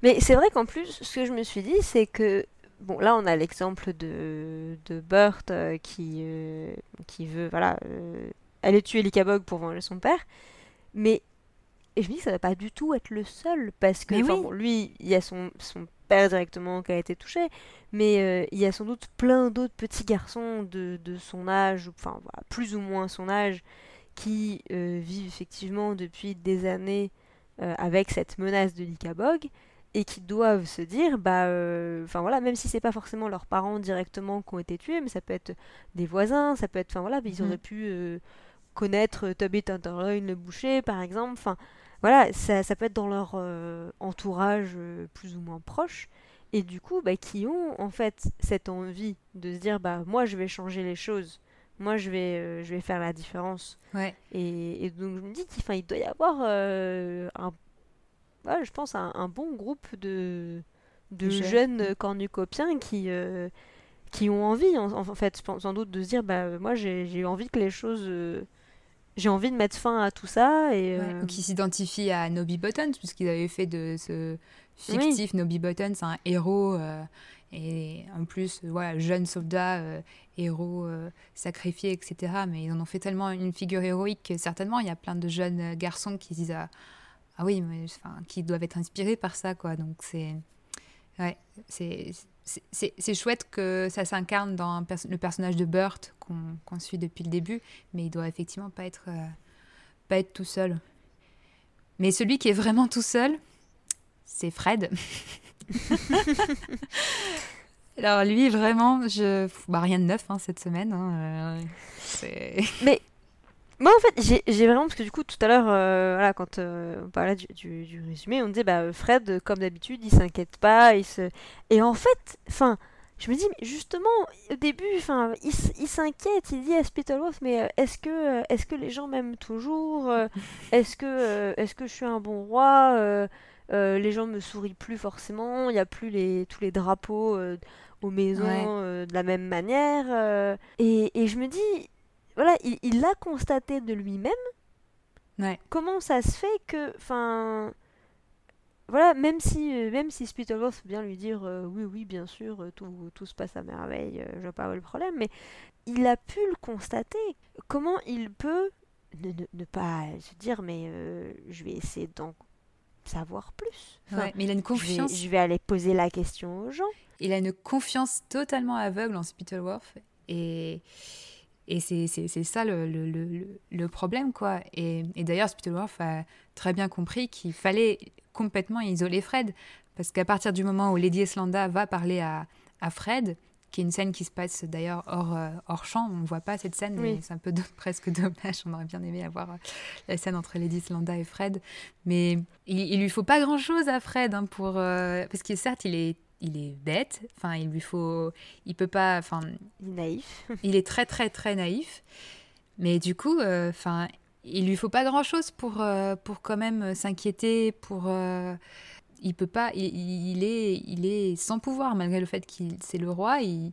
Mais c'est vrai qu'en plus, ce que je me suis dit, c'est que bon, là, on a l'exemple de, de Burt euh, qui, qui veut, voilà, aller tuer Likabog pour venger son père. Mais et je me dis que ça va pas du tout être le seul, parce que bon, lui, il y a son, son père directement qui a été touché, mais euh, il y a sans doute plein d'autres petits garçons de, de son âge, enfin voilà, plus ou moins son âge, qui euh, vivent effectivement depuis des années euh, avec cette menace de l'Ikabog, et qui doivent se dire, bah, enfin voilà, même si c'est pas forcément leurs parents directement qui ont été tués, mais ça peut être des voisins, ça peut être, enfin voilà, ils mhm. auraient pu connaître Tubby Tenderloin le boucher, par exemple, enfin voilà, ça, ça, peut être dans leur euh, entourage euh, plus ou moins proche, et du coup, bah, qui ont en fait cette envie de se dire, bah moi je vais changer les choses, moi je vais, euh, je vais faire la différence. Ouais. Et, donc je me dis qu'il il doit y avoir un, je pense un, un, bon groupe de, de jeunes cornucopiens qui qui ont envie, en, fait, sans doute, de se dire, bah, moi, j'ai envie que les choses j'ai envie de mettre fin à tout ça. Et, Ou qui s'identifient à Nobby Buttons, puisqu'ils avaient fait de ce fictif Nobby Buttons un héros. et en plus, voilà, jeune soldat, héros sacrifié, etc. Mais ils en ont fait tellement une figure héroïque que certainement, il y a plein de jeunes garçons qui disent Ah, ah oui, mais, enfin, qui doivent être inspirés par ça, quoi. Donc c'est. Ouais, c'est c'est chouette que ça s'incarne dans le personnage de Burt qu'on suit depuis le début, mais il doit effectivement pas être, euh, pas être tout seul. Mais celui qui est vraiment tout seul, c'est Fred. Alors lui, vraiment, je... Bah, rien de neuf hein, cette semaine. Hein, euh, mais moi, en fait, j'ai vraiment, parce que du coup, tout à l'heure, euh, voilà, quand euh, on parlait du, du, résumé, on disait, bah, Fred, comme d'habitude, il s'inquiète pas, il se... Et en fait, enfin, je me dis, mais justement, au début, enfin, il, il s'inquiète, il dit à Spittleworth, mais euh, est-ce que, est-ce que les gens m'aiment toujours Est-ce que, est-ce que je suis un bon roi Les gens me sourient plus forcément, il n'y a plus les, tous les drapeaux aux maisons de la même manière. et, et je me dis, voilà, il l'a constaté de lui-même. Ouais. Comment ça se fait que, enfin, voilà, même si, euh, même si Spittleworth vient lui dire euh, oui, oui, bien sûr, euh, tout, tout, se passe à merveille, je vois pas le problème, mais il a pu le constater. Comment il peut ne, ne, pas se dire mais je vais essayer d'en savoir plus. ouais, mais il a une confiance. Je vais, je vais, aller poser la question aux gens. Il a une confiance totalement aveugle en Spittleworth et et c'est ça le, le, le, problème, quoi. Et, et d'ailleurs, Spittleworth a très bien compris qu'il fallait complètement isoler Fred. Parce qu'à partir du moment où Lady Eslanda va parler à, à Fred, qui est une scène qui se passe d'ailleurs hors, euh, hors champ, on ne voit pas cette scène, mais c'est un peu presque dommage. On aurait bien aimé avoir euh, la scène entre Lady Eslanda et Fred. Mais il, il lui faut pas grand-chose à Fred, hein, pour, euh, parce que certes, il est il est bête. Enfin, il lui faut, il peut pas. Enfin, il est naïf. il est très très très naïf. Mais du coup, euh, enfin, il lui faut pas grand chose pour euh, pour quand même s'inquiéter. Pour, euh, il peut pas. Il, est il est sans pouvoir malgré le fait qu'il c'est le roi. Il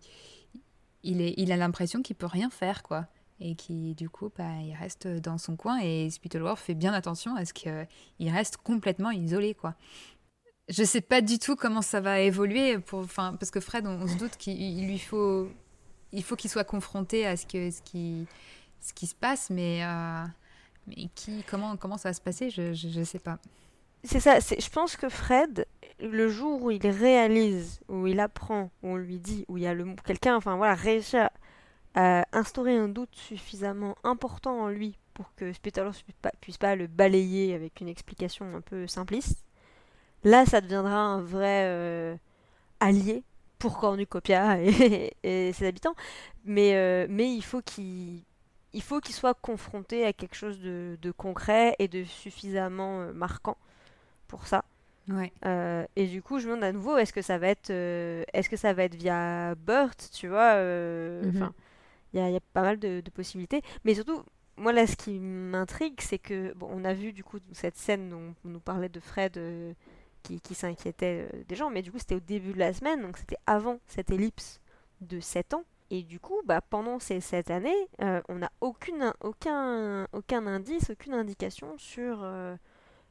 il est il a l'impression qu'il peut rien faire quoi. Et qui, du coup, bah, il reste dans son coin et Spittleworth fait bien attention à ce qu'il reste complètement isolé, quoi. Je sais pas du tout comment ça va évoluer, parce que Fred, on, se doute qu'il lui faut, il faut qu'il soit confronté à ce, qui, se passe, mais, euh, comment, ça va se passer, je, je, sais pas. C'est ça, je pense que Fred, le jour où il réalise, où il apprend, où on lui dit, où il y a quelqu'un, enfin voilà, réussit à, instaurer un doute suffisamment important en lui pour que Spitalos puisse pas, puisse pas le balayer avec une explication un peu simpliste Là, ça deviendra un vrai euh, allié pour Cornucopia et, et, ses habitants. Mais, euh, mais il faut qu'il il faut qu'il soit confronté à quelque chose de, de concret et de suffisamment euh, marquant pour ça. Ouais. et du coup, je me demande à nouveau, est-ce que ça va être, est-ce que ça va être via Burt, tu vois mhm. Enfin, il y, a, y, a pas mal de, de, possibilités. Mais surtout, moi là, ce qui m'intrigue, c'est que bon, on a vu du coup cette scène dont on nous parlait de Fred qui, s'inquiétait euh, des gens, mais du coup c'était au début de la semaine, donc c'était avant cette ellipse de 7 ans. Et du coup, bah, pendant ces 7 années, euh, on n'a aucun, aucun, indice, aucune indication sur euh,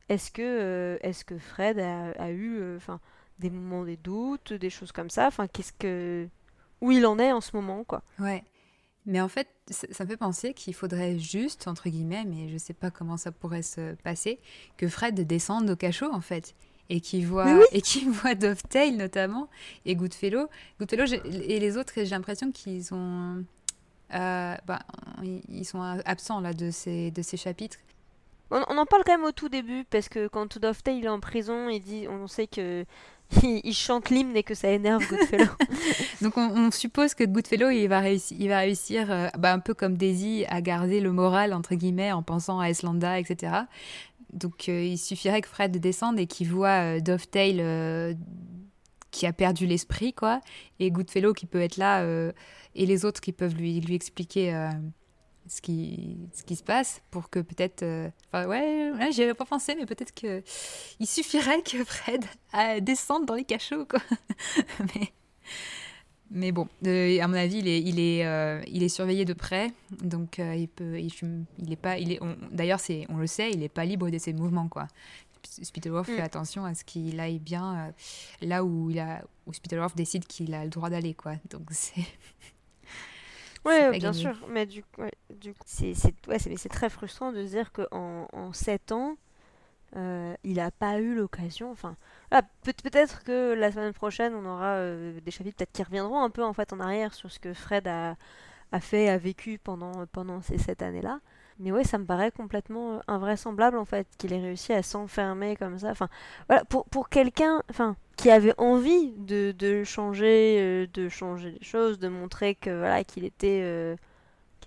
est-ce que, est que Fred a, eu enfin des moments des doutes, des choses comme ça, qu'est-ce que où il en est en ce moment quoi. Ouais. Mais en fait, ça, me fait penser qu'il faudrait juste, entre guillemets, mais je sais pas comment ça pourrait se passer, que Fred descende au cachot en fait et qui voit et qui voit Dovetail notamment et Goodfellow. Goodfellow et les autres, j'ai l'impression qu'ils ont euh, bah, ils sont absents là de ces de ces chapitres. On, en parle quand même au tout début parce que quand Dovetail est en prison, il dit, on sait que il, chante l'hymne et que ça énerve Goodfellow. Donc on, suppose que Goodfellow il va réussir, il va réussir euh, bah, un peu comme Daisy à garder le moral entre guillemets en pensant à Islanda, etc. Donc euh, il suffirait que Fred descende et qu'il voit euh, Dovetail euh, qui a perdu l'esprit, quoi, et Goodfellow qui peut être là, et les autres qui peuvent lui, lui expliquer ce, qui, ce qui se passe pour que peut-être... Enfin ouais, ouais j'y avais pas pensé, mais peut-être que il suffirait que Fred descende dans les cachots, quoi. mais... Mais bon, à mon avis, il est, il est, il est surveillé de près, donc il peut, il, est pas, il est, d'ailleurs, c'est, on le sait, il n'est pas libre de ses mouvements, quoi. Spittleworth fait mm. attention à ce qu'il aille bien là où il a, où décide qu'il a le droit d'aller, quoi. Donc c'est. Oui, bien sûr, mais du, du coup, c'est ouais, très frustrant de dire qu'en en 7 ans, euh, il n'a pas eu l'occasion. Enfin, peut-être que la semaine prochaine, on aura euh, des chapitres peut-être qui reviendront un peu en fait en arrière sur ce que Fred a, fait, a vécu pendant, pendant ces 7 années-là. Mais ouais, ça me paraît complètement invraisemblable en fait qu'il ait réussi à s'enfermer comme ça. Enfin, voilà, pour, quelqu'un, qui avait envie de, de changer, euh, de changer les choses, de montrer que voilà qu'il était, euh,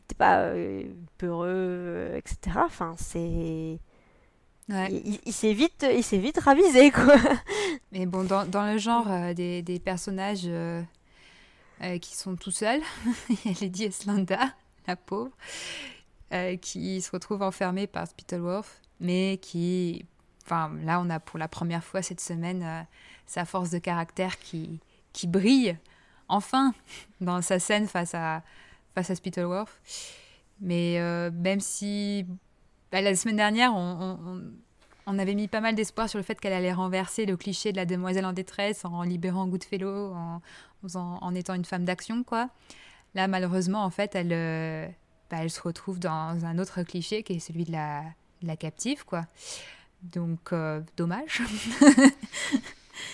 était pas euh, peureux, etc. Enfin, c'est il, s'est vite, il s'est vite ravisé quoi. Mais bon, dans, dans le genre des, des, personnages qui sont tout seuls, il y a Lady Eslanda, la pauvre, qui se retrouve enfermée par Spittleworth, mais qui, enfin là, on a pour la première fois cette semaine sa force de caractère qui, qui brille enfin dans sa scène face à, face à Spittleworth. Mais euh, même si bah, la semaine dernière, on, avait mis pas mal d'espoir sur le fait qu'elle allait renverser le cliché de la demoiselle en détresse en libérant Goodfellow, en, étant une femme d'action, quoi. Là, malheureusement, en fait, elle, euh, bah, elle se retrouve dans un autre cliché qui est celui de la, captive, quoi. Donc, euh, dommage.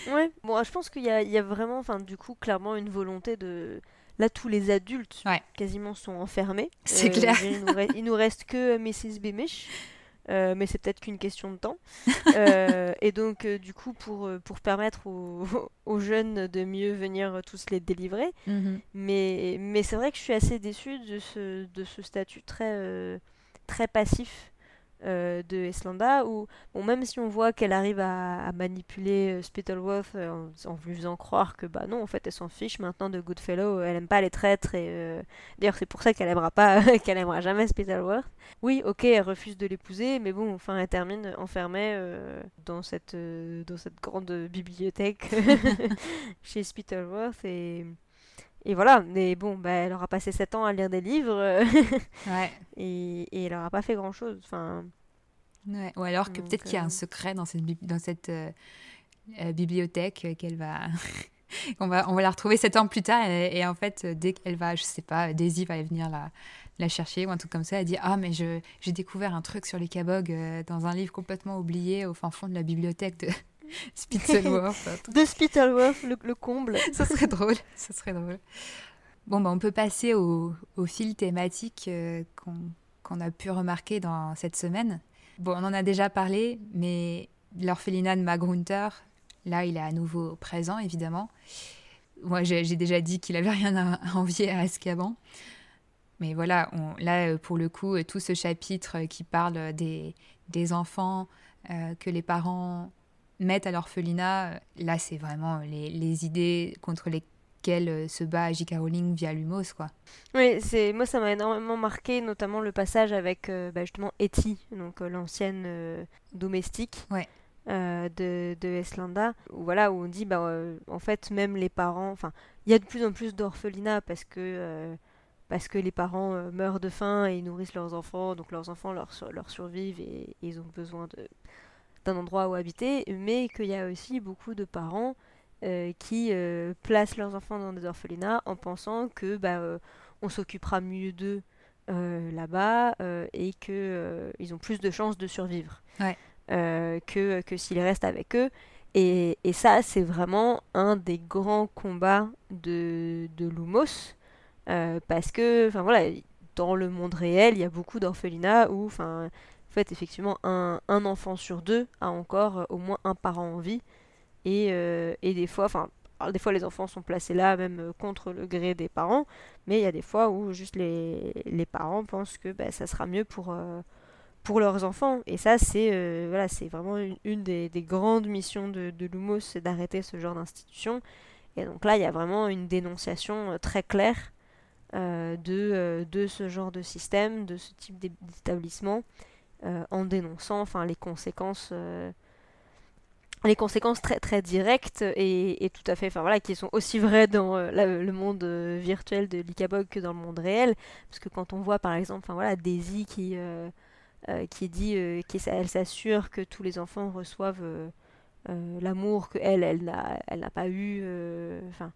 Ouais, bon, je pense qu'il y, a, vraiment, du coup, clairement une volonté de. Là, tous les adultes quasiment sont enfermés. C'est euh, clair. Il nous, reste, il nous, reste que Mrs. Beamish. Euh, mais c'est peut-être qu'une question de temps. Euh, et donc, du coup, pour, pour permettre aux, aux, jeunes de mieux venir tous les délivrer. Mm-hmm. Mais, mais c'est vrai que je suis assez déçue de ce, de ce statut très, très passif euh, de Eslanda, où bon, même si on voit qu'elle arrive à, manipuler euh, Spittleworth euh, en, lui faisant croire que bah non, en fait, elle s'en fiche maintenant de Goodfellow, elle aime pas les traîtres, et d'ailleurs, c'est pour ça qu'elle aimera pas, qu'elle aimera jamais Spittleworth. Oui, ok, elle refuse de l'épouser, mais bon, enfin, elle termine enfermée dans, cette, dans cette grande bibliothèque chez Spittleworth, et. Et voilà, mais bon, bah, elle aura passé 7 ans à lire des livres ouais. et, et, elle n'aura pas fait grand-chose. Enfin, ouais. Ou alors que peut-être qu'il y a un euh, secret dans cette, dans cette euh, euh, bibliothèque qu'elle va... on, va... on va la retrouver 7 ans plus tard et, en fait, dès qu'elle va, je sais pas, Daisy va venir la, la chercher ou un truc comme ça, elle dit Ah, mais j'ai découvert un truc sur les Kabog dans un livre complètement oublié au fin fond de la bibliothèque de... De le, comble. ça serait drôle, ça serait drôle. Bon, bah, on peut passer au, au fil thématique euh, qu'on a pu remarquer dans cette semaine. Bon, on en a déjà parlé, mais l'orphelinat de Magrunter, là, il est à nouveau présent, évidemment. Moi, j'ai déjà dit qu'il avait rien à envier à Azkaban. Mais voilà, on, là, pour le coup, tout ce chapitre qui parle des, des enfants euh, que les parents mettre à l'orphelinat, euh, là, c'est vraiment les, les, idées contre lesquelles euh, se bat J.K. Rowling via Lumos, quoi. Oui, c'est moi, ça m'a énormément marqué, notamment le passage avec euh, bah, justement Etty, donc l'ancienne domestique. de, de Eslanda, où, voilà, où on dit, bah, en fait, même les parents, enfin, il y a de plus en plus d'orphelinats parce que, parce que les parents meurent de faim et ils nourrissent leurs enfants, donc leurs enfants leur, leur survivent et ils ont besoin de, d'un endroit où habiter, mais qu'il y a aussi beaucoup de parents euh, qui euh, placent leurs enfants dans des orphelinats en pensant que bah, euh, on s'occupera mieux d'eux là-bas et qu'ils ils ont plus de chances de survivre que, que s'ils restent avec eux. Et, et ça, c'est vraiment un des grands combats de, de Lumos, parce que, enfin voilà, dans le monde réel, il y a beaucoup d'orphelinats où, enfin, effectivement, un, enfant sur deux a encore euh, au moins un parent en vie. Et, euh, des fois, enfin, des fois les enfants sont placés là même euh, contre le gré des parents, mais il y a des fois où juste les, parents pensent que bah, ça sera mieux pour, leurs enfants. Et ça, c'est voilà, vraiment une, des, des, grandes missions de, de Lumos, c'est d'arrêter ce genre d'institution. Et donc là, il y a vraiment une dénonciation très claire de ce genre de système, de ce type d'établissement. Euh, en dénonçant enfin les conséquences euh, les conséquences très très directes et, tout à fait, enfin voilà, qui sont aussi vraies dans euh, le monde virtuel de l'Icabog que dans le monde réel, parce que quand on voit par exemple, enfin voilà, Daisy qui qui dit qu'elle s'assure que tous les enfants reçoivent l'amour que elle n'a elle n'a pas eu, enfin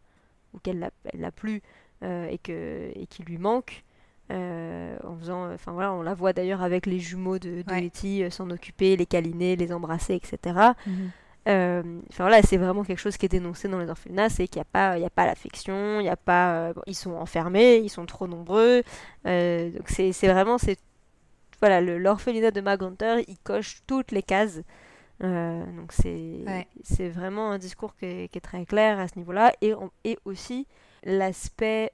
ou qu'elle n'a plus et que et qui lui manque. En faisant, enfin voilà, on la voit d'ailleurs avec les jumeaux de, de Letty s'en occuper, les câliner, les embrasser, etc. Euh, enfin voilà, c'est vraiment quelque chose qui est dénoncé dans les orphelinats, c'est qu'il n'y a pas, il y a pas l'affection, il y a pas, euh, ils sont enfermés, ils sont trop nombreux. Euh, donc c'est, vraiment, c'est voilà, l'orphelinat de Magunter, il coche toutes les cases. donc c'est, c'est vraiment un discours qui est, très clair à ce niveau-là et, et aussi l'aspect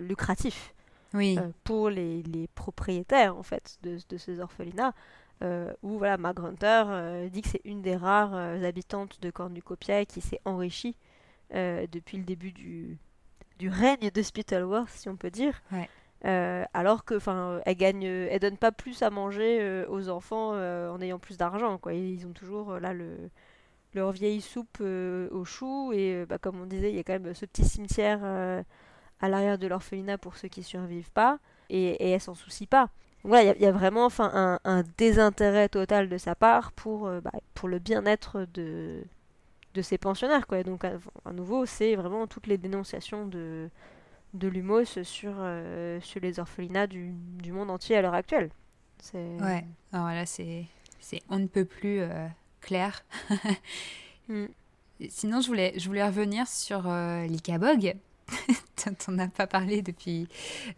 lucratif. Oui. pour les, les, propriétaires en fait de, de ces orphelinats euh, où voilà, Mag Hunter euh, dit que c'est une des rares euh, habitantes de Cornucopia qui s'est enrichie depuis le début du, du règne de Spittleworth, si on peut dire. alors que, enfin, elle gagne, elle donne pas plus à manger aux enfants en ayant plus d'argent, quoi. Ils ont toujours là le leur vieille soupe aux choux et bah, comme on disait, il y a quand même ce petit cimetière à l'arrière de l'orphelinat pour ceux qui survivent pas et, et elle s'en soucie pas voilà, il y, a vraiment enfin, un, désintérêt total de sa part pour, euh, bah, pour le bien-être de, de ses pensionnaires. Quoi. donc, à, nouveau, c'est vraiment toutes les dénonciations de, de Lumos sur, euh, sur les orphelinats du, du, monde entier à l'heure actuelle. Ouais, alors là, c'est on ne peut plus euh, clair. Mm. Sinon, je voulais, je voulais revenir sur l'Icabog. on n'a pas parlé depuis,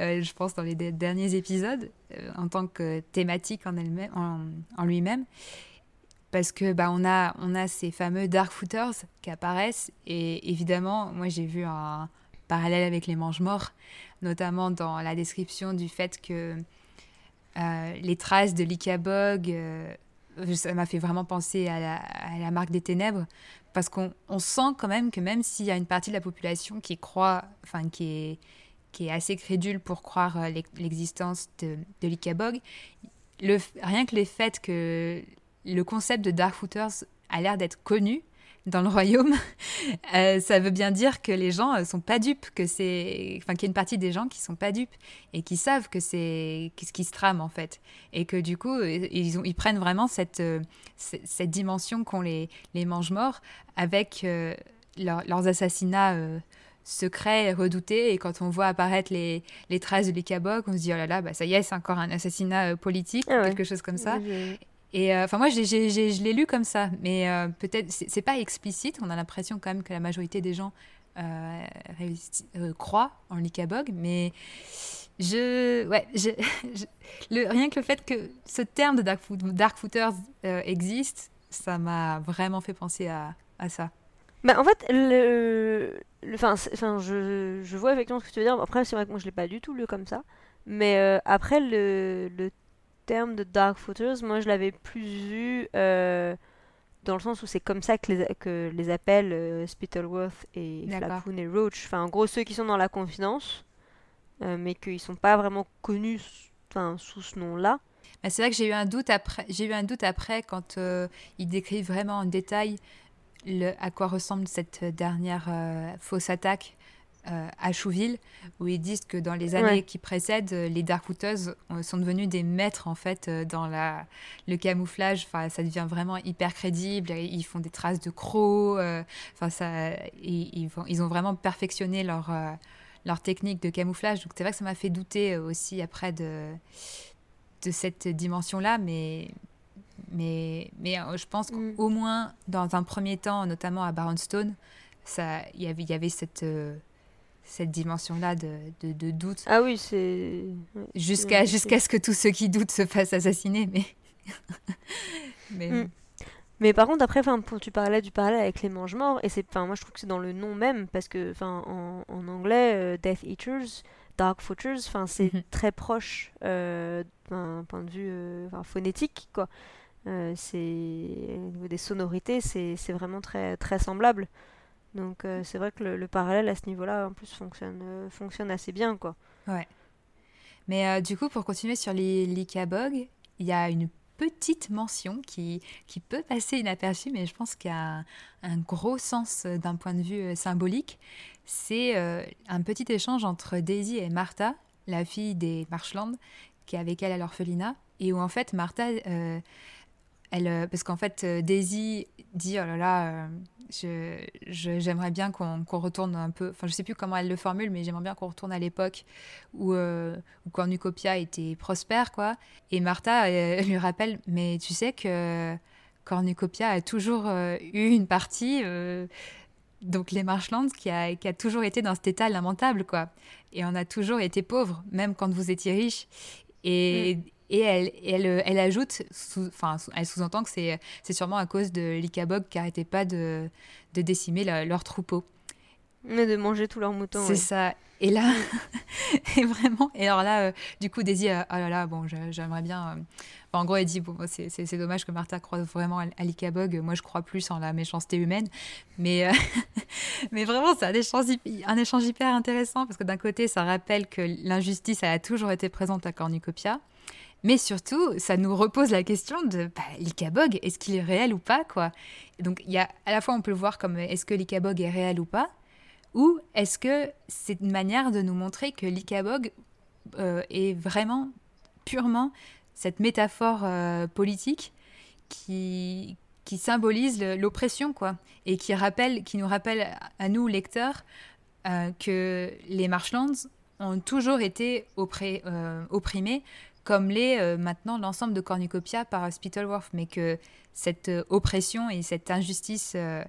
euh, je pense, dans les derniers épisodes, euh, en tant que thématique en, en, en lui-même. Parce que bah, on, a, on a ces fameux Dark Footers qui apparaissent. Et évidemment, moi j'ai vu un parallèle avec les mange-morts, notamment dans la description du fait que euh, les traces de l'Ikabog, ça m'a fait vraiment penser à la, marque des ténèbres, parce qu'on sent quand même que même s'il y a une partie de la population qui croit, enfin qui est, assez crédule pour croire euh, l'existence de, de l'Ikabog, rien que le fait que le concept de Darkfooters a l'air d'être connu dans le royaume, euh, ça veut bien dire que les gens ne euh, sont pas dupes, que c'est, enfin qu'il y a une partie des gens qui sont pas dupes et qui savent que c'est ce qui se trame en fait, et que du coup ils, ont, ils prennent vraiment cette, cette dimension qu'ont les, les mange-morts avec leurs assassinats secrets, redoutés, et quand on voit apparaître les, les traces de l'Ikabok, on se dit oh là là, bah ça y est, c'est encore un assassinat politique, ah quelque chose comme ça. Et euh, enfin, moi, je l'ai lu comme ça, mais euh, peut-être, c'est pas explicite. On a l'impression quand même que la majorité des gens euh, croient en l'Ikabog, mais je, ouais, le, rien que le fait que ce terme de Dark, Footers existe, ça m'a vraiment fait penser à, à ça. Bah, en fait, le, enfin, je, je vois effectivement ce que tu veux dire. Après, c'est vrai que moi, je l'ai pas du tout lu comme ça. Mais après, le, le terme de Dark Footers, moi je l'avais plus vu euh, dans le sens où c'est comme ça que les, que les appellent euh, Spittleworth et Flapoon et Roach. Enfin, en gros, ceux qui sont dans la confidence, euh, mais qu'ils sont pas vraiment connus sous ce nom-là. c'est vrai que j'ai eu un doute après. J'ai eu un doute après quand il décrit vraiment en détail le, à quoi ressemble cette dernière fausse attaque euh, à Chouville, où ils disent que dans les années qui précèdent, euh, les Darkwooters sont devenus des maîtres en fait euh, dans la, le camouflage. Enfin, ça devient vraiment hyper crédible. Ils font des traces de crocs. Enfin, ça, ils, ils, ont vraiment perfectionné leur leur technique de camouflage. Donc c'est vrai que ça m'a fait douter aussi après de de cette dimension-là, mais mais mais je pense mm. qu'au moins dans un premier temps, notamment à Baronstone, ça il y avait il y avait cette cette dimension-là de, de, doute. Ah oui, c'est... Jusqu'à jusqu'à ce que tous ceux qui doutent se fassent assassiner, mais... mais... Mm. Mais par contre, après, tu parlais du parallèle avec les mange-morts, et c'est, moi je trouve que c'est dans le nom même, parce que en, en anglais, euh, Death Eaters, Dark Footers, c'est mhm. très proche euh, d'un point de vue euh, phonétique, quoi. c'est, au niveau des sonorités, c'est, vraiment très, très semblable. Donc euh, c'est vrai que le, parallèle à ce niveau-là, en plus, fonctionne, euh, fonctionne assez bien, quoi. Ouais. Mais euh, du coup, pour continuer sur l'Ikabog, il y a une petite mention qui, qui peut passer inaperçue, mais je pense qu'il y a un, gros sens d'un point de vue symbolique. C'est un petit échange entre Daisy et Martha, la fille des Marshland, qui est avec elle à l'orphelinat, et où en fait Martha, elle, parce qu'en fait Daisy dit oh là là, j'aimerais bien qu'on retourne un peu, enfin je sais plus comment elle le formule, mais j'aimerais bien qu'on retourne à l'époque où, euh, Cornucopia était prospère, quoi. Et Martha euh, lui rappelle, mais tu sais que Cornucopia a toujours euh, eu une partie, donc les Marshlands, qui a, qui a toujours été dans cet état lamentable, quoi. Et on a toujours été pauvres, même quand vous étiez riches. Et, mm. Et elle, elle, elle ajoute, enfin, elle sous-entend que c'est sûrement à cause de l'Ikabog qui n'arrêtait pas de, de décimer leur troupeau. Mais de manger tous leurs moutons. C'est ça. Et là, et vraiment, et alors là, euh, du coup, Daisy, euh, oh là là, bon, j'aimerais bien. Euh, en gros, elle dit bon, c'est dommage que Martha croise vraiment à l'Ikabog. Moi, je crois plus en la méchanceté humaine. Mais, mais vraiment, c'est un échange, un échange hyper intéressant parce que d'un côté, ça rappelle que l'injustice, a toujours été présente à Cornucopia. Mais surtout, ça nous repose la question de bah, l'Ikabog, est-ce qu'il est réel ou pas quoi? Donc, y a, à la fois, on peut le voir comme est-ce que l'Ikabog est réel ou pas, ou est-ce que c'est une manière de nous montrer que l'Ikabog euh, est vraiment purement cette métaphore euh, politique qui, qui symbolise l'oppression, quoi, et qui, rappelle, qui nous rappelle à nous, lecteurs, euh, que les Marshlands ont toujours été opprimés comme l'est euh, maintenant l'ensemble de Cornucopia par Spittleworth, mais que cette euh, oppression et cette injustice euh,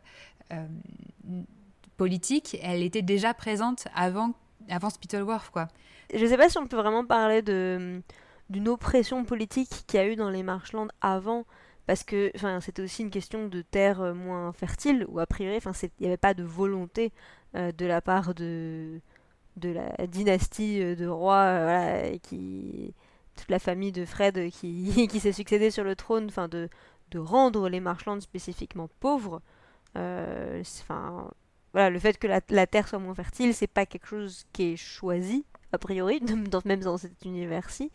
politique, elle était déjà présente avant, avant Spittleworth, quoi. Je ne sais pas si on peut vraiment parler d'une oppression politique qu'il y a eu dans les Marshlands avant, parce que c'était aussi une question de terre moins fertile, ou a priori, il n'y avait pas de volonté de la part de, de la dynastie de rois qui, toute la famille de Fred qui, qui s'est succédé sur le trône, enfin de, de rendre les Marshlands spécifiquement pauvres. Euh, enfin, voilà, le fait que la, la terre soit moins fertile, c'est pas quelque chose qui est choisi a priori, dans, même dans cet univers-ci.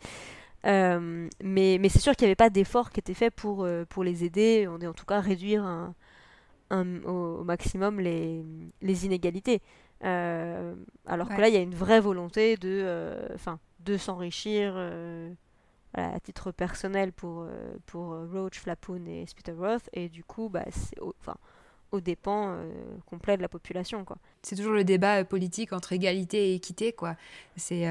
Euh, mais, mais c'est sûr qu'il n'y avait pas d'effort qui était fait pour, euh, pour les aider, est en tout cas réduire un, au, maximum les, les inégalités. Alors que là, il y a une vraie volonté de, enfin, de s'enrichir euh, à titre personnel pour, euh, pour Roach, Flapoon et Spittleworth, et du coup, bah, c'est au, enfin, aux dépens euh, complet de la population. quoi. C'est toujours le débat politique entre égalité et équité. quoi. C'est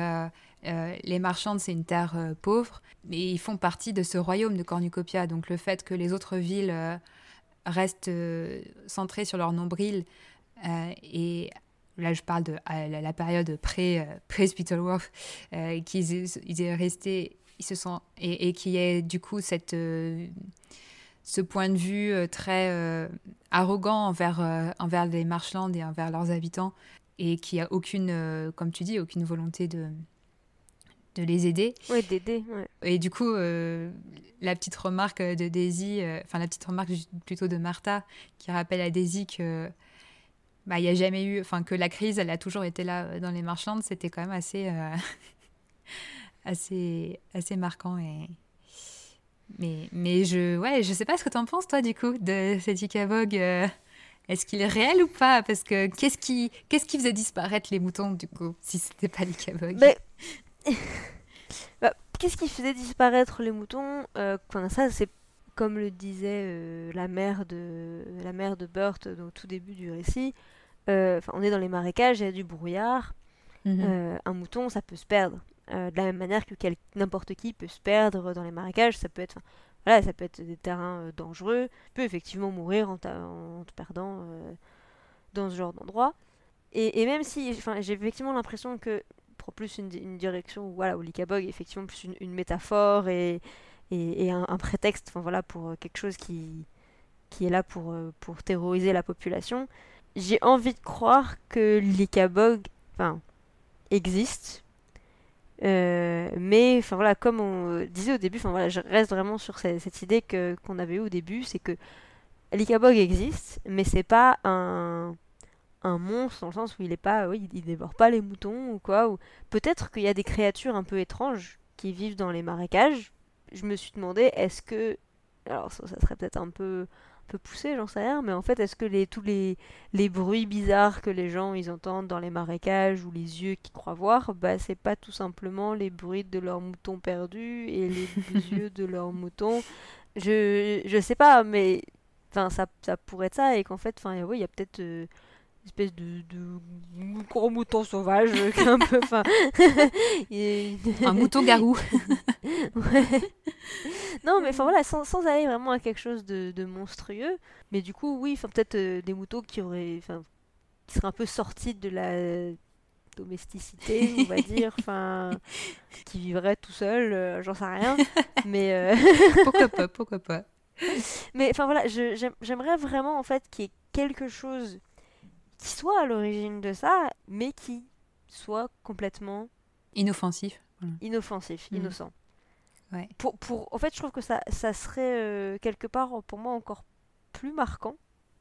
les marchands, c'est une terre pauvre, mais ils font partie de ce royaume de Cornucopia. Donc le fait que les autres villes restent centrées sur leur nombril et là je parle de la, période pré, euh, pré Spittleworth, euh, qu'ils ils est resté, ils se sont et, et qui est du coup cette euh, ce point de vue très arrogant envers envers les Marshlands et envers leurs habitants et qui a aucune, comme tu dis, aucune volonté de de les aider. Oui, d'aider. Et du coup, la petite remarque de Daisy, enfin la petite remarque plutôt de Martha, qui rappelle à Daisy que bah, n'y a jamais eu, enfin que la crise, elle a toujours été là euh, dans les marchands, c'était quand même assez, euh, assez, assez marquant et mais, mais je, ouais, je sais pas ce que tu en penses toi du coup de cet Ikabog. Euh, est-ce qu'il est réel ou pas? Parce que qu'est-ce qui, qu'est-ce qui faisait disparaître les moutons du coup si c'était pas l'Ikabog mais... bah, Qu'est-ce qui faisait disparaître les moutons euh, Ça, c'est comme le disait la mère de la mère de Burt au tout début du récit. Euh, on est dans les marécages, il y a du brouillard. Mhm. Euh, un mouton, ça peut se perdre. Euh, de la même manière que n'importe qui peut se perdre dans les marécages, ça peut être, voilà, ça peut être des terrains dangereux, peut effectivement mourir en, te perdant dans ce genre d'endroit. Et, même si, j'ai effectivement l'impression que pour plus une, direction où, voilà, où l'Ikabog est effectivement plus une, métaphore et, et, un, prétexte, enfin voilà, pour quelque chose qui, qui est là pour, pour terroriser la population j'ai envie de croire que enfin, existe. Euh, mais enfin voilà, comme on disait au début, enfin voilà, je reste vraiment sur cette, idée que qu'on avait eue au début, c'est que l'Ikabog existe, mais c'est pas un un monstre dans le sens où il est pas, oui, il dévore pas les moutons ou quoi. Ou peut-être qu'il y a des créatures un peu étranges qui vivent dans les marécages, je me suis demandé, est-ce que. Alors, ça, ça serait peut-être un peu, peu poussé, j'en sais rien, mais en fait, est-ce que les, tous les, les bruits bizarres que les gens ils entendent dans les marécages ou les yeux qu'ils croient voir, bah, c'est pas tout simplement les bruits de leurs moutons perdus et les yeux de leurs moutons. Je, je sais pas, mais enfin, ça, ça pourrait être ça, et qu'en fait, enfin, oui, il y a peut-être euh, espèce de, de gros mouton sauvage, euh, un peu, enfin, Un mouton garou. Ouais. Non, mais enfin voilà, sans, sans aller vraiment à quelque chose de, de monstrueux, mais du coup, oui, enfin peut-être euh, des moutons qui auraient, enfin, qui seraient un peu sortis de la domesticité, on va dire, enfin, qui vivraient tout seuls, euh, j'en sais rien, mais pourquoi pas, pourquoi pas. Mais enfin voilà, j'aimerais vraiment en fait qu'il y ait quelque chose qui soit à l'origine de ça, mais qui soit complètement Inoffensif. Inoffensif, Mhm. innocent. Ouais. Pour, pour, en fait, je trouve que ça, ça serait euh, quelque part pour moi encore plus marquant,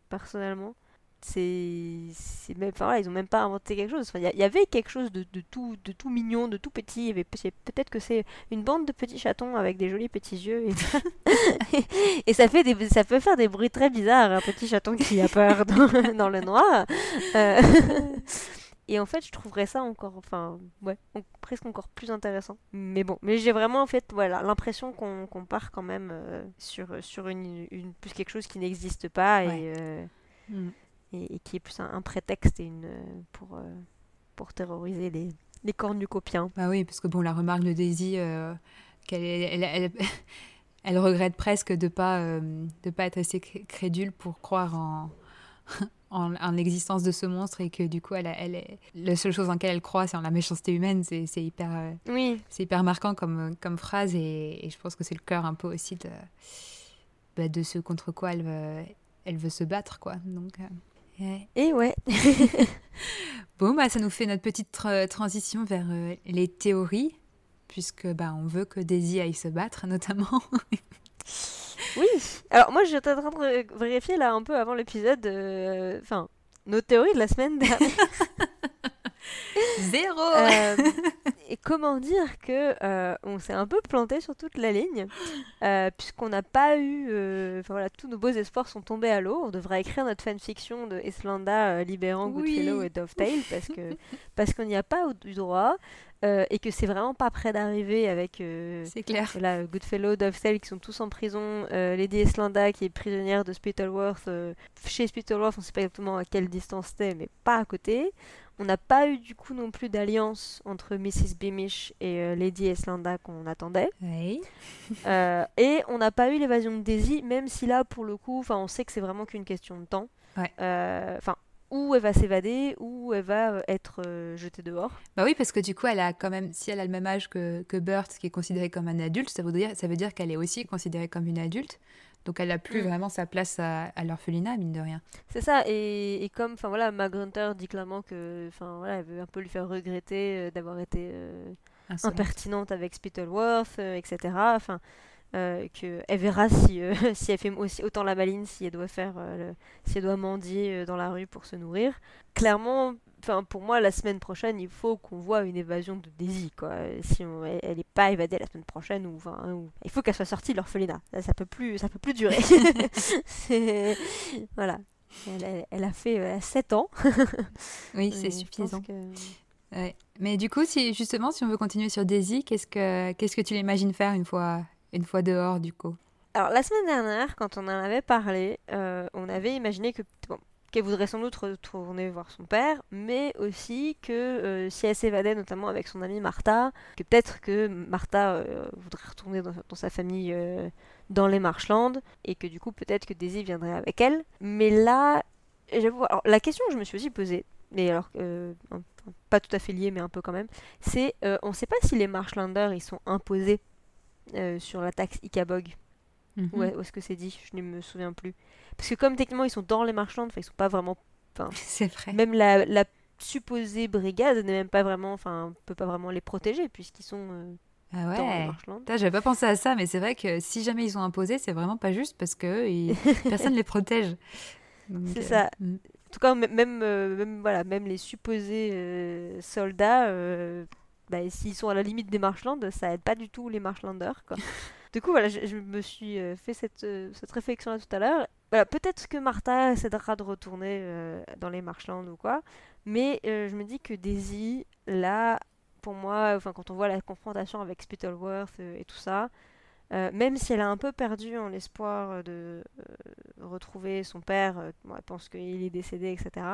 personnellement. C'est, même, enfin voilà, ils ont même pas inventé quelque chose. Enfin, il y, a- il y avait quelque chose de, de tout, de tout mignon, de tout petit. Il y avait- c'est- peut-être que c'est une bande de petits chatons avec des jolis petits yeux et, et ça fait des, ça peut faire des bruits très bizarres. Un petit chaton qui a peur dans, dans le noir. Euh, et en fait, je trouverais ça encore, enfin, ouais, presque encore plus intéressant. Mais bon, mais j'ai vraiment en fait, voilà, l'impression qu'on qu'on part quand même euh, sur sur une, une plus quelque chose qui n'existe pas et, euh, Mm. Et, et qui est plus un, un prétexte et une euh, pour euh, pour terroriser les les cornucopiens. Bah oui, parce que bon, la remarque de Daisy, euh, qu'elle elle, elle, elle regrette presque de pas euh, de pas être assez cré- crédule pour croire en, en, en l'existence de ce monstre et que du coup, elle, elle la seule chose en laquelle elle croit, c'est en la méchanceté humaine. C'est c'est hyper, euh, Oui, c'est hyper marquant comme, comme phrase et, et je pense que c'est le cœur un peu aussi de, bah, de ce contre quoi elle veut, elle veut se battre, quoi. Donc. Et ouais. Bon, bah, ça nous fait notre petite tra- transition vers euh, les théories, puisque bah, on veut que Daisy aille se battre, notamment. Oui. Alors moi j'étais en train de vérifier là un peu avant l'épisode, euh, enfin nos théories de la semaine dernière. Zéro Euh, et comment dire que euh, on s'est un peu planté sur toute la ligne, euh, puisqu'on n'a pas eu, enfin voilà, tous nos beaux espoirs sont tombés à l'eau. On devrait écrire notre fanfiction de Islanda euh, libérant Oui. Goodfellow et Dovetail parce que parce qu'on n'y a pas eu droit et que c'est vraiment pas près d'arriver avec. C'est clair. Goodfellow, Dovetail qui sont tous en prison, Lady Islanda qui est prisonnière de Spittleworth. chez Spittleworth, on sait pas exactement à quelle distance c'était, mais pas à côté. On n'a pas eu du coup non plus d'alliance entre Mrs. Beamish et euh, Lady Islanda qu'on attendait. Oui. Euh, et on n'a pas eu l'évasion de Daisy, même si là, pour le coup, on sait que c'est vraiment qu'une question de temps. Ouais. Euh, Enfin, où elle va s'évader, où elle va être euh, jetée dehors. Bah oui, parce que du coup, elle a quand même, si elle a le même âge que, que Bert, qui est considéré comme un adulte, ça veut dire, ça veut dire qu'elle est aussi considérée comme une adulte. Donc elle n'a plus Mm. vraiment sa place à, à l'orphelinat, mine de rien. C'est ça, et, et comme enfin voilà, Mag Hunter dit clairement que voilà, elle veut un peu lui faire regretter euh, d'avoir été euh, impertinente avec Spittleworth, euh, etc. Enfin, euh, que elle verra si si elle fait aussi autant la maline, si elle doit faire, le- si elle doit mendier dans la rue pour se nourrir. Clairement, enfin pour moi, la semaine prochaine, il faut qu'on voit une évasion de Daisy, quoi. Si on- elle, elle est pas évadée la semaine prochaine, ou enfin, hein, ou- il faut qu'elle soit sortie de l'orphelinat. Ça, ça peut plus, ça peut plus durer. Voilà. Elle, a fait euh, 7 ans. Oui, Euh, c'est suffisant. pense que- Ouais. Mais du coup, si, justement, si on veut continuer sur Daisy, qu'est-ce que, qu'est-ce que tu l'imagines faire une fois, une fois dehors, du coup? Alors, la semaine dernière, quand on en avait parlé, euh, on avait imaginé que bon, qu'elle voudrait sans doute retourner voir son père, mais aussi que euh, si elle s'évadait, notamment avec son amie Martha, que peut-être que Martha euh, voudrait retourner dans, sa famille euh, dans les Marshlands, et que du coup, peut-être que Daisy viendrait avec elle. Mais là, j'avoue, alors la question que je me suis aussi posée, mais alors pas tout à fait liée, mais un peu quand même, c'est on ne sait pas si les Marshlanders ils sont imposés sur la taxe Ikabog. Mhm. Ouais, où est-ce que c'est dit? Je ne me souviens plus. Parce que comme techniquement ils sont dans les marchands, enfin ils sont pas vraiment. C'est vrai. Même la, la supposée brigade n'est même pas vraiment, enfin peut pas vraiment les protéger puisqu'ils sont euh, Ah dans les ouais. J'avais pas pensé à ça, mais c'est vrai que si jamais ils sont imposés, c'est vraiment pas juste parce que ils- personne les protège. C'est euh, ça. mm. En tout cas, même, euh, même, voilà, même les supposés euh, soldats, bah, s'ils sont à la limite des Marshlands, ça aide pas du tout les Marshlanders. Quoi. Du coup, voilà, je, me suis euh, fait cette, euh, cette réflexion-là tout à l'heure. Voilà, peut-être que Martha essaiera de retourner euh, dans les Marshlands ou quoi, mais euh, je me dis que Daisy, là, pour moi, enfin, quand on voit la confrontation avec Spittleworth euh, et tout ça, euh, même si elle a un peu perdu en l'espoir de euh, retrouver son père, euh, elle pense qu'il est décédé, etc.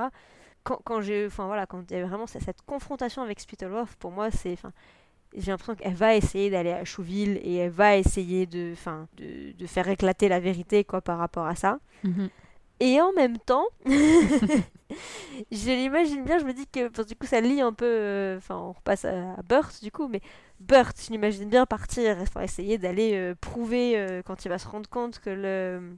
Quand, quand j'ai, enfin voilà, quand il y a vraiment cette, cette confrontation avec Spittleworth, pour moi, c'est, enfin, j'ai l'impression qu'elle va essayer d'aller à Chouville et elle va essayer de, de, de faire éclater la vérité, quoi, par rapport à ça. Mhm. Et en même temps, je l'imagine bien, je me dis que parce que du coup ça lie un peu, euh, enfin on repasse à, à Burt du coup, mais Burt, je l'imagine bien partir, enfin, essayer d'aller euh, prouver euh, quand il va se rendre compte que le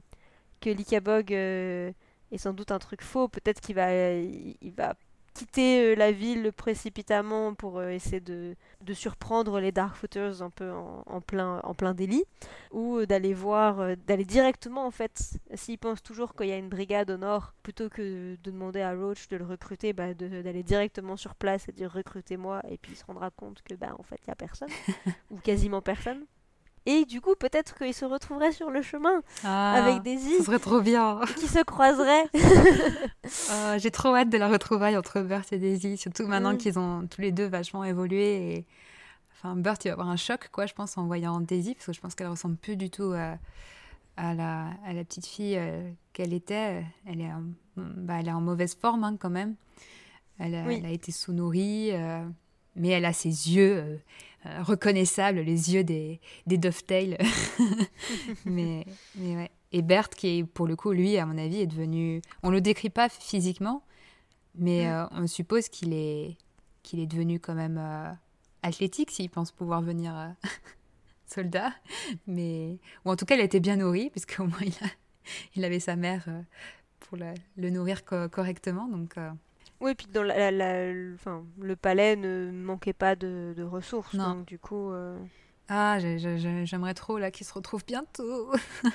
que l'Ikabog est sans doute un truc faux, peut-être qu'il va il, il va quitter euh, la ville précipitamment pour euh, essayer de, de surprendre les Darkfooters un peu en, en plein en plein délit ou euh, d'aller voir, d'aller directement en fait, s'il pense toujours qu'il y a une brigade au nord, plutôt que de demander à Roach de le recruter, bah, d'aller directement sur place et dire recrutez-moi, et puis il se rendra compte que bah en fait il y a personne, ou quasiment personne. Et du coup peut-être qu'il se retrouverait sur le chemin Ah, avec Daisy Ça serait trop bien. qui se croiseraient. Ah, J'ai trop hâte de la retrouvaille entre Burt et Daisy, surtout maintenant Mm. qu'ils ont tous les deux vachement évolué. Et... Enfin, Burt, il va avoir un choc, quoi, je pense, en voyant Daisy, parce que je pense qu'elle ressemble plus du tout à, à la, à la petite fille euh, qu'elle était. Elle est, en, bah, elle est en mauvaise forme, hein, quand même. Elle a, Oui. elle a été sous-nourrie, euh, mais elle a ses yeux euh, euh, reconnaissables, les yeux des, des Dovetail. mais, mais ouais. Et Bert, qui est pour le coup, lui, à mon avis, est devenu. On le décrit pas physiquement, mais euh, on suppose qu'il est, qu'il est devenu quand même euh, athlétique s'il pense pouvoir venir soldat. Mais... Ou en tout cas, il a été bien nourri, puisqu'au moins il, a- il avait sa mère pour le nourrir co- correctement. Donc, Oui, puis dans la, la- la- le, palais ne manquait pas de, de ressources, Non. donc du coup... euh, Ah, j'ai- j'ai- j'ai- j'aimerais trop là qu'ils se retrouvent bientôt.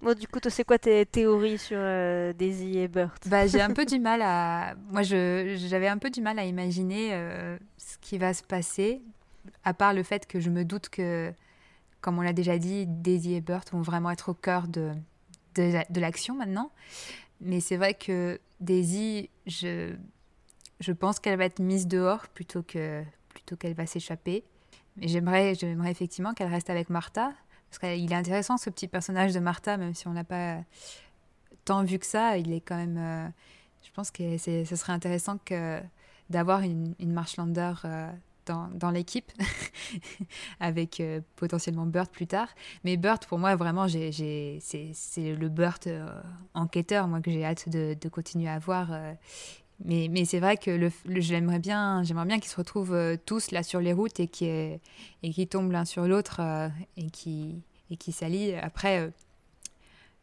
Bon, du coup, toi, c'est quoi tes théories sur euh, Daisy et Burt? Bah, j'ai un peu du mal à. Moi, j'avais un peu du mal à imaginer euh, ce qui va se passer, à part le fait que je me doute que, comme on l'a déjà dit, Daisy et Burt vont vraiment être au cœur de, de l'action maintenant. Mais c'est vrai que Daisy, je, je pense qu'elle va être mise dehors plutôt, que, plutôt qu'elle va s'échapper. Mais j'aimerais, j'aimerais effectivement qu'elle reste avec Martha. Parce qu'il est intéressant ce petit personnage de Martha, même si on n'a pas tant vu que ça. Il est quand même. euh, je pense que ce serait intéressant que, d'avoir une, une Marchlander euh, dans, l'équipe, avec euh, potentiellement Burt plus tard. Mais Burt, pour moi, vraiment, c'est, le Burt euh, enquêteur, moi, que j'ai hâte de, continuer à voir. euh. Mais, c'est vrai que le, le- j'aimerais bien, qu'ils se retrouvent tous là sur les routes et qui et qui tombent l'un sur l'autre et qui et qui s'allient. Après,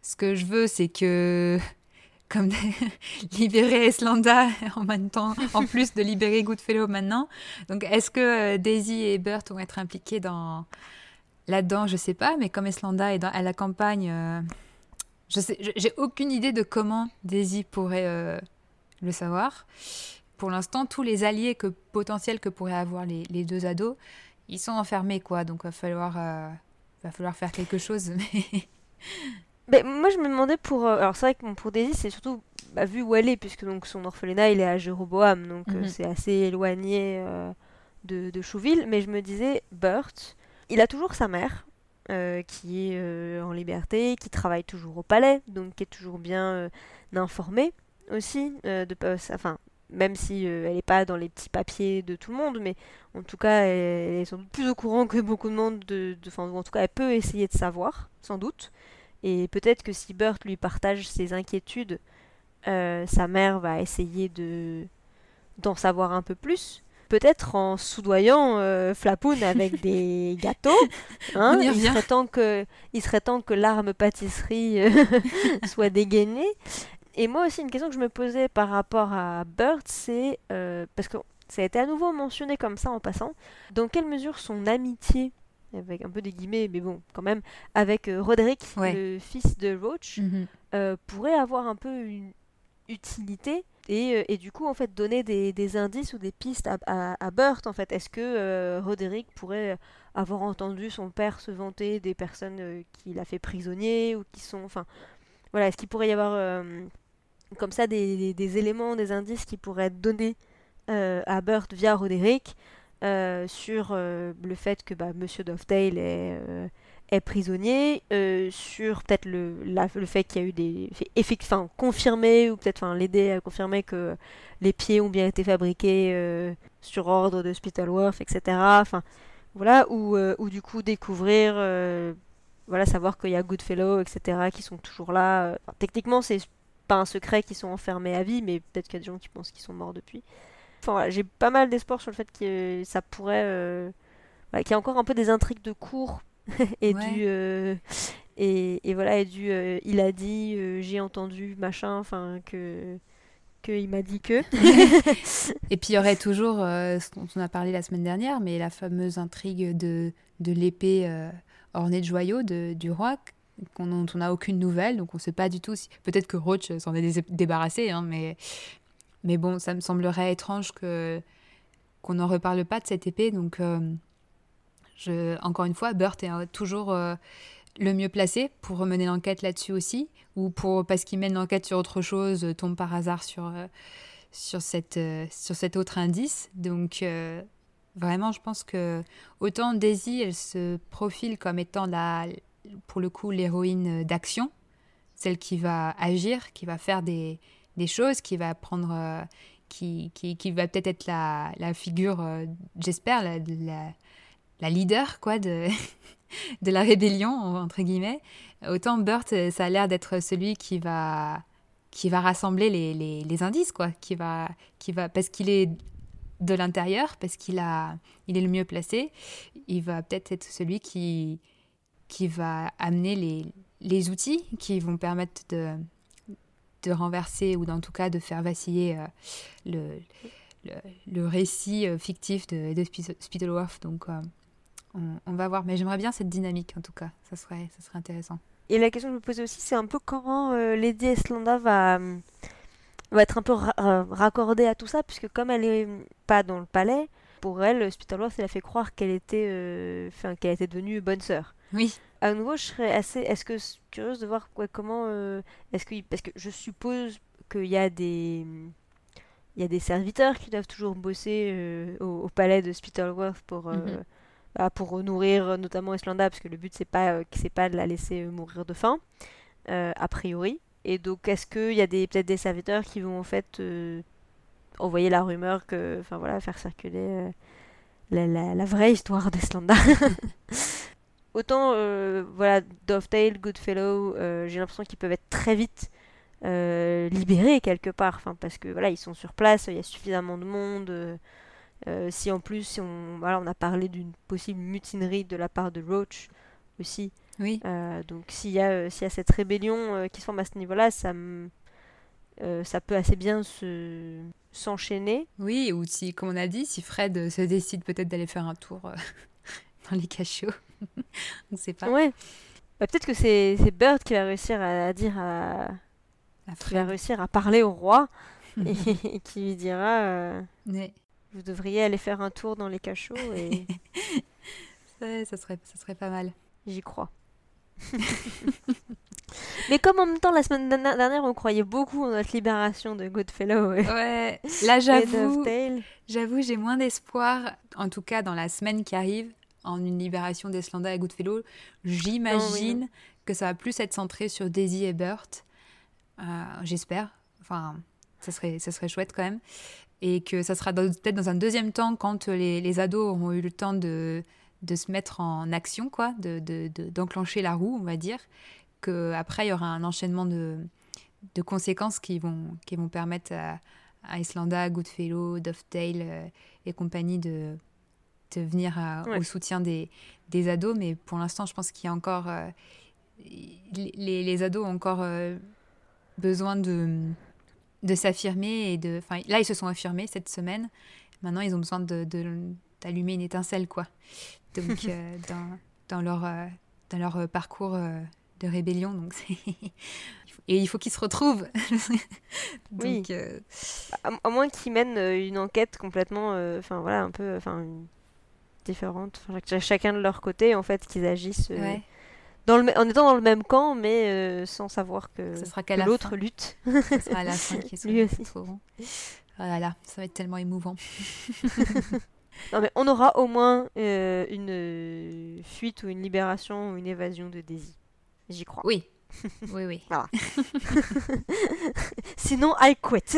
ce que je veux, c'est que comme libérer Eslanda en même temps, en plus de libérer Goodfellow maintenant. Donc, est-ce que euh, Daisy et Burt vont être impliqués dans là-dedans? Je sais pas, mais comme Eslanda est à la campagne, euh, je sais, j'ai aucune idée de comment Daisy pourrait euh, le savoir. Pour l'instant, tous les alliés que, potentiels que pourraient avoir les, deux ados, ils sont enfermés, quoi. Donc, va falloir, va falloir faire quelque chose. Ben, moi, je me demandais pour. euh, alors, c'est vrai que bon, pour Daisy, c'est surtout bah, vu où elle est, puisque donc son orphelinat il est à Jéroboam, donc euh, Mhm. c'est assez éloigné euh, de, de Chouville. Mais je me disais, Burt, il a toujours sa mère, qui est en liberté, qui travaille toujours au palais, donc qui est toujours bien informée aussi. de, enfin, même si elle n'est pas dans les petits papiers de tout le monde, mais en tout cas, elle, elle est sans doute plus au courant que beaucoup de monde, de, de, ou en tout cas, elle peut essayer de savoir, sans doute. Et peut-être que si Burt lui partage ses inquiétudes, euh, sa mère va essayer de d'en savoir un peu plus. Peut-être en soudoyant euh, Flapoun avec des gâteaux. hein. On y il, revient. serait temps que, il serait temps que l'arme pâtisserie euh, soit dégainée. Et moi aussi, une question que je me posais par rapport à Burt, c'est euh, parce que ça a été à nouveau mentionné comme ça en passant, dans quelle mesure son amitié, avec un peu des guillemets, mais bon, quand même, avec euh, Roderick, Ouais. le fils de Roach, Mhm. euh, pourrait avoir un peu une utilité. et, du coup, en fait, donner des, indices ou des pistes à, à, Burt, en fait. Est-ce que Roderick pourrait avoir entendu son père se vanter des personnes qu'il a fait prisonnier ou qui sont... Enfin, voilà, est-ce qu'il pourrait y avoir comme ça des, des, éléments, des indices qui pourraient être donnés à Burt via Roderick sur le fait que bah, Monsieur Dovetail est est prisonnier, euh, sur peut-être le, le fait qu'il y a eu des faits enfin, confirmés, ou peut-être l'aider à confirmer que les pieds ont bien été fabriqués euh, sur ordre de Spitalworth, etc. Enfin, voilà, ou, euh, ou du coup découvrir, voilà, savoir qu'il y a Goodfellow, etc., qui sont toujours là. techniquement, c'est pas un secret qu'ils sont enfermés à vie, mais peut-être qu'il y a des gens qui pensent qu'ils sont morts depuis. Enfin, voilà, j'ai pas mal d'espoir sur le fait que ça pourrait... qu'il y a encore un peu des intrigues de cours et du euh, et, et, voilà et du euh, il a dit euh, j'ai entendu machin enfin que que il m'a dit que. Et puis il y aurait toujours ce dont on a parlé la semaine dernière mais la fameuse intrigue de de l'épée ornée de joyaux de, du roi dont on n'a aucune nouvelle donc on ne sait pas du tout si peut-être que Roach s'en est débarrassé hein, mais mais bon ça me semblerait étrange qu'on n'en reparle pas de cette épée donc encore une fois, Burt est euh, toujours euh, le mieux placé pour mener l'enquête là-dessus aussi, ou pour parce qu'il mène l'enquête sur autre chose, euh, tombe par hasard sur, sur, cette, sur cet autre indice. Donc vraiment, je pense que autant Daisy, elle se profile comme étant la, pour le coup l'héroïne d'action, celle qui va agir, qui va faire des, des choses, qui va prendre, qui, qui, qui, va peut-être être la, la figure, j'espère, la, la leader quoi de, de la rébellion entre guillemets. Autant Burt, ça a l'air d'être celui qui va qui va rassembler les, les, les, indices quoi, qui va qui va parce qu'il est de l'intérieur, parce qu'il a il est le mieux placé, il va peut-être être celui qui qui va amener les, les outils qui vont permettre de de renverser ou en tout cas de faire vaciller euh, le, le, récit euh, fictif de, de. Donc, euh, on, va voir. Mais j'aimerais bien cette dynamique, en tout cas. Ça serait, ça serait intéressant. Et la question que je me posais aussi, c'est un peu comment Lady Eslanda va, va être un peu raccordée à tout ça, puisque comme elle est pas dans le palais, pour elle, Spitalworth, elle a fait croire qu'elle était, qu'elle était devenue bonne sœur. Oui. À nouveau, je serais assez, est-ce que curieuse de voir quoi, comment, est-ce que, parce que je suppose qu'il y a des, il y a des serviteurs qui doivent toujours bosser au, palais de Spitalworth pour. Mhm. Bah, pour nourrir euh, notamment Islanda, parce que le but c'est pas, euh, c'est pas de la laisser euh, mourir de faim, a priori. Et donc est-ce qu'il y a des, peut-être des serviteurs qui vont en fait envoyer la rumeur que, enfin voilà, faire circuler la, la, vraie histoire d'Islanda? Autant, voilà, Dovetail, Goodfellow, j'ai l'impression qu'ils peuvent être très vite libérés quelque part, enfin parce que voilà, ils sont sur place, il y a suffisamment de monde. Euh, si en plus, on, voilà, on a parlé d'une possible mutinerie de la part de Roach aussi. Oui. Euh, donc s'il y, a, euh, s'il y a cette rébellion qui se forme à ce niveau-là, ça, ça peut assez bien se, s'enchaîner. Oui, ou si, comme on a dit, si Fred se décide peut-être d'aller faire un tour dans les cachots. on sait pas. Ouais. Bah, peut-être que c'est, c'est Bird qui va réussir à, dire à... Qui va réussir à parler au roi et, qui lui dira... Mais vous devriez aller faire un tour dans les cachots et. ça, serait, ça serait pas mal. J'y crois. Mais comme en même temps, la semaine dernière, on croyait beaucoup en notre libération de Goodfellow. Ouais, là j'avoue, j'avoue, j'ai moins d'espoir, en tout cas dans la semaine qui arrive, en une libération d'Eslanda et Goodfellow. J'imagine que ça va plus être centré sur Daisy et Burt. Euh, j'espère. Enfin, ça serait, ça serait chouette quand même et que ça sera peut-être dans un deuxième temps quand les, les, ados auront eu le temps de, de se mettre en action, quoi, d'enclencher de, de, la roue, on va dire, qu'après il y aura un enchaînement de, de conséquences qui vont, qui vont permettre à, à Islanda, Goodfellow, Dovetail euh, et compagnie de, de venir au soutien des, des, ados. Mais pour l'instant, je pense qu'il y a encore... Euh, les, les, ados ont encore euh, besoin de de s'affirmer et de. Là, ils se sont affirmés cette semaine. Maintenant, ils ont besoin de, d'allumer une étincelle, quoi. Donc, euh, dans, dans, leur, dans leur parcours de rébellion. Donc, et il faut qu'ils se retrouvent. oui. Euh, à, moins qu'ils mènent une enquête complètement, enfin voilà, un peu, enfin chacun de leur côté, en fait, qu'ils agissent. Dans le, en étant dans le même camp, mais sans savoir que, l'autre lutte. Ce sera à la fin qu'ils se retrouveront. Oh là là, ça va être tellement émouvant. non mais on aura au moins euh, une euh, fuite ou une libération ou une évasion de Daisy. J'y crois. Oui. Oui, oui. Sinon, I quit.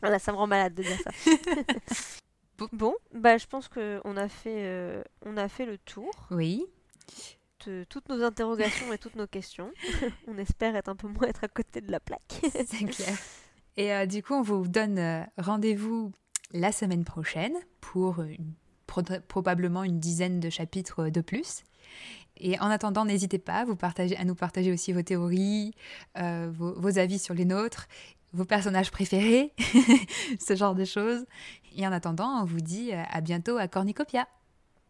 voilà, ça me rend malade de dire ça. Bon, bah je pense qu'on a fait, euh, on a fait le tour. Oui. De toutes nos interrogations et toutes nos questions. on espère être un peu moins être à côté de la plaque. C'est clair. Et euh, du coup, on vous donne euh, rendez-vous la semaine prochaine pour probablement une dizaine de chapitres de plus. Et en attendant, n'hésitez pas vous à nous partager aussi vos théories, vos, avis sur les nôtres, vos personnages préférés, ce genre de choses. Et en attendant, on vous dit à bientôt à Cornicopia.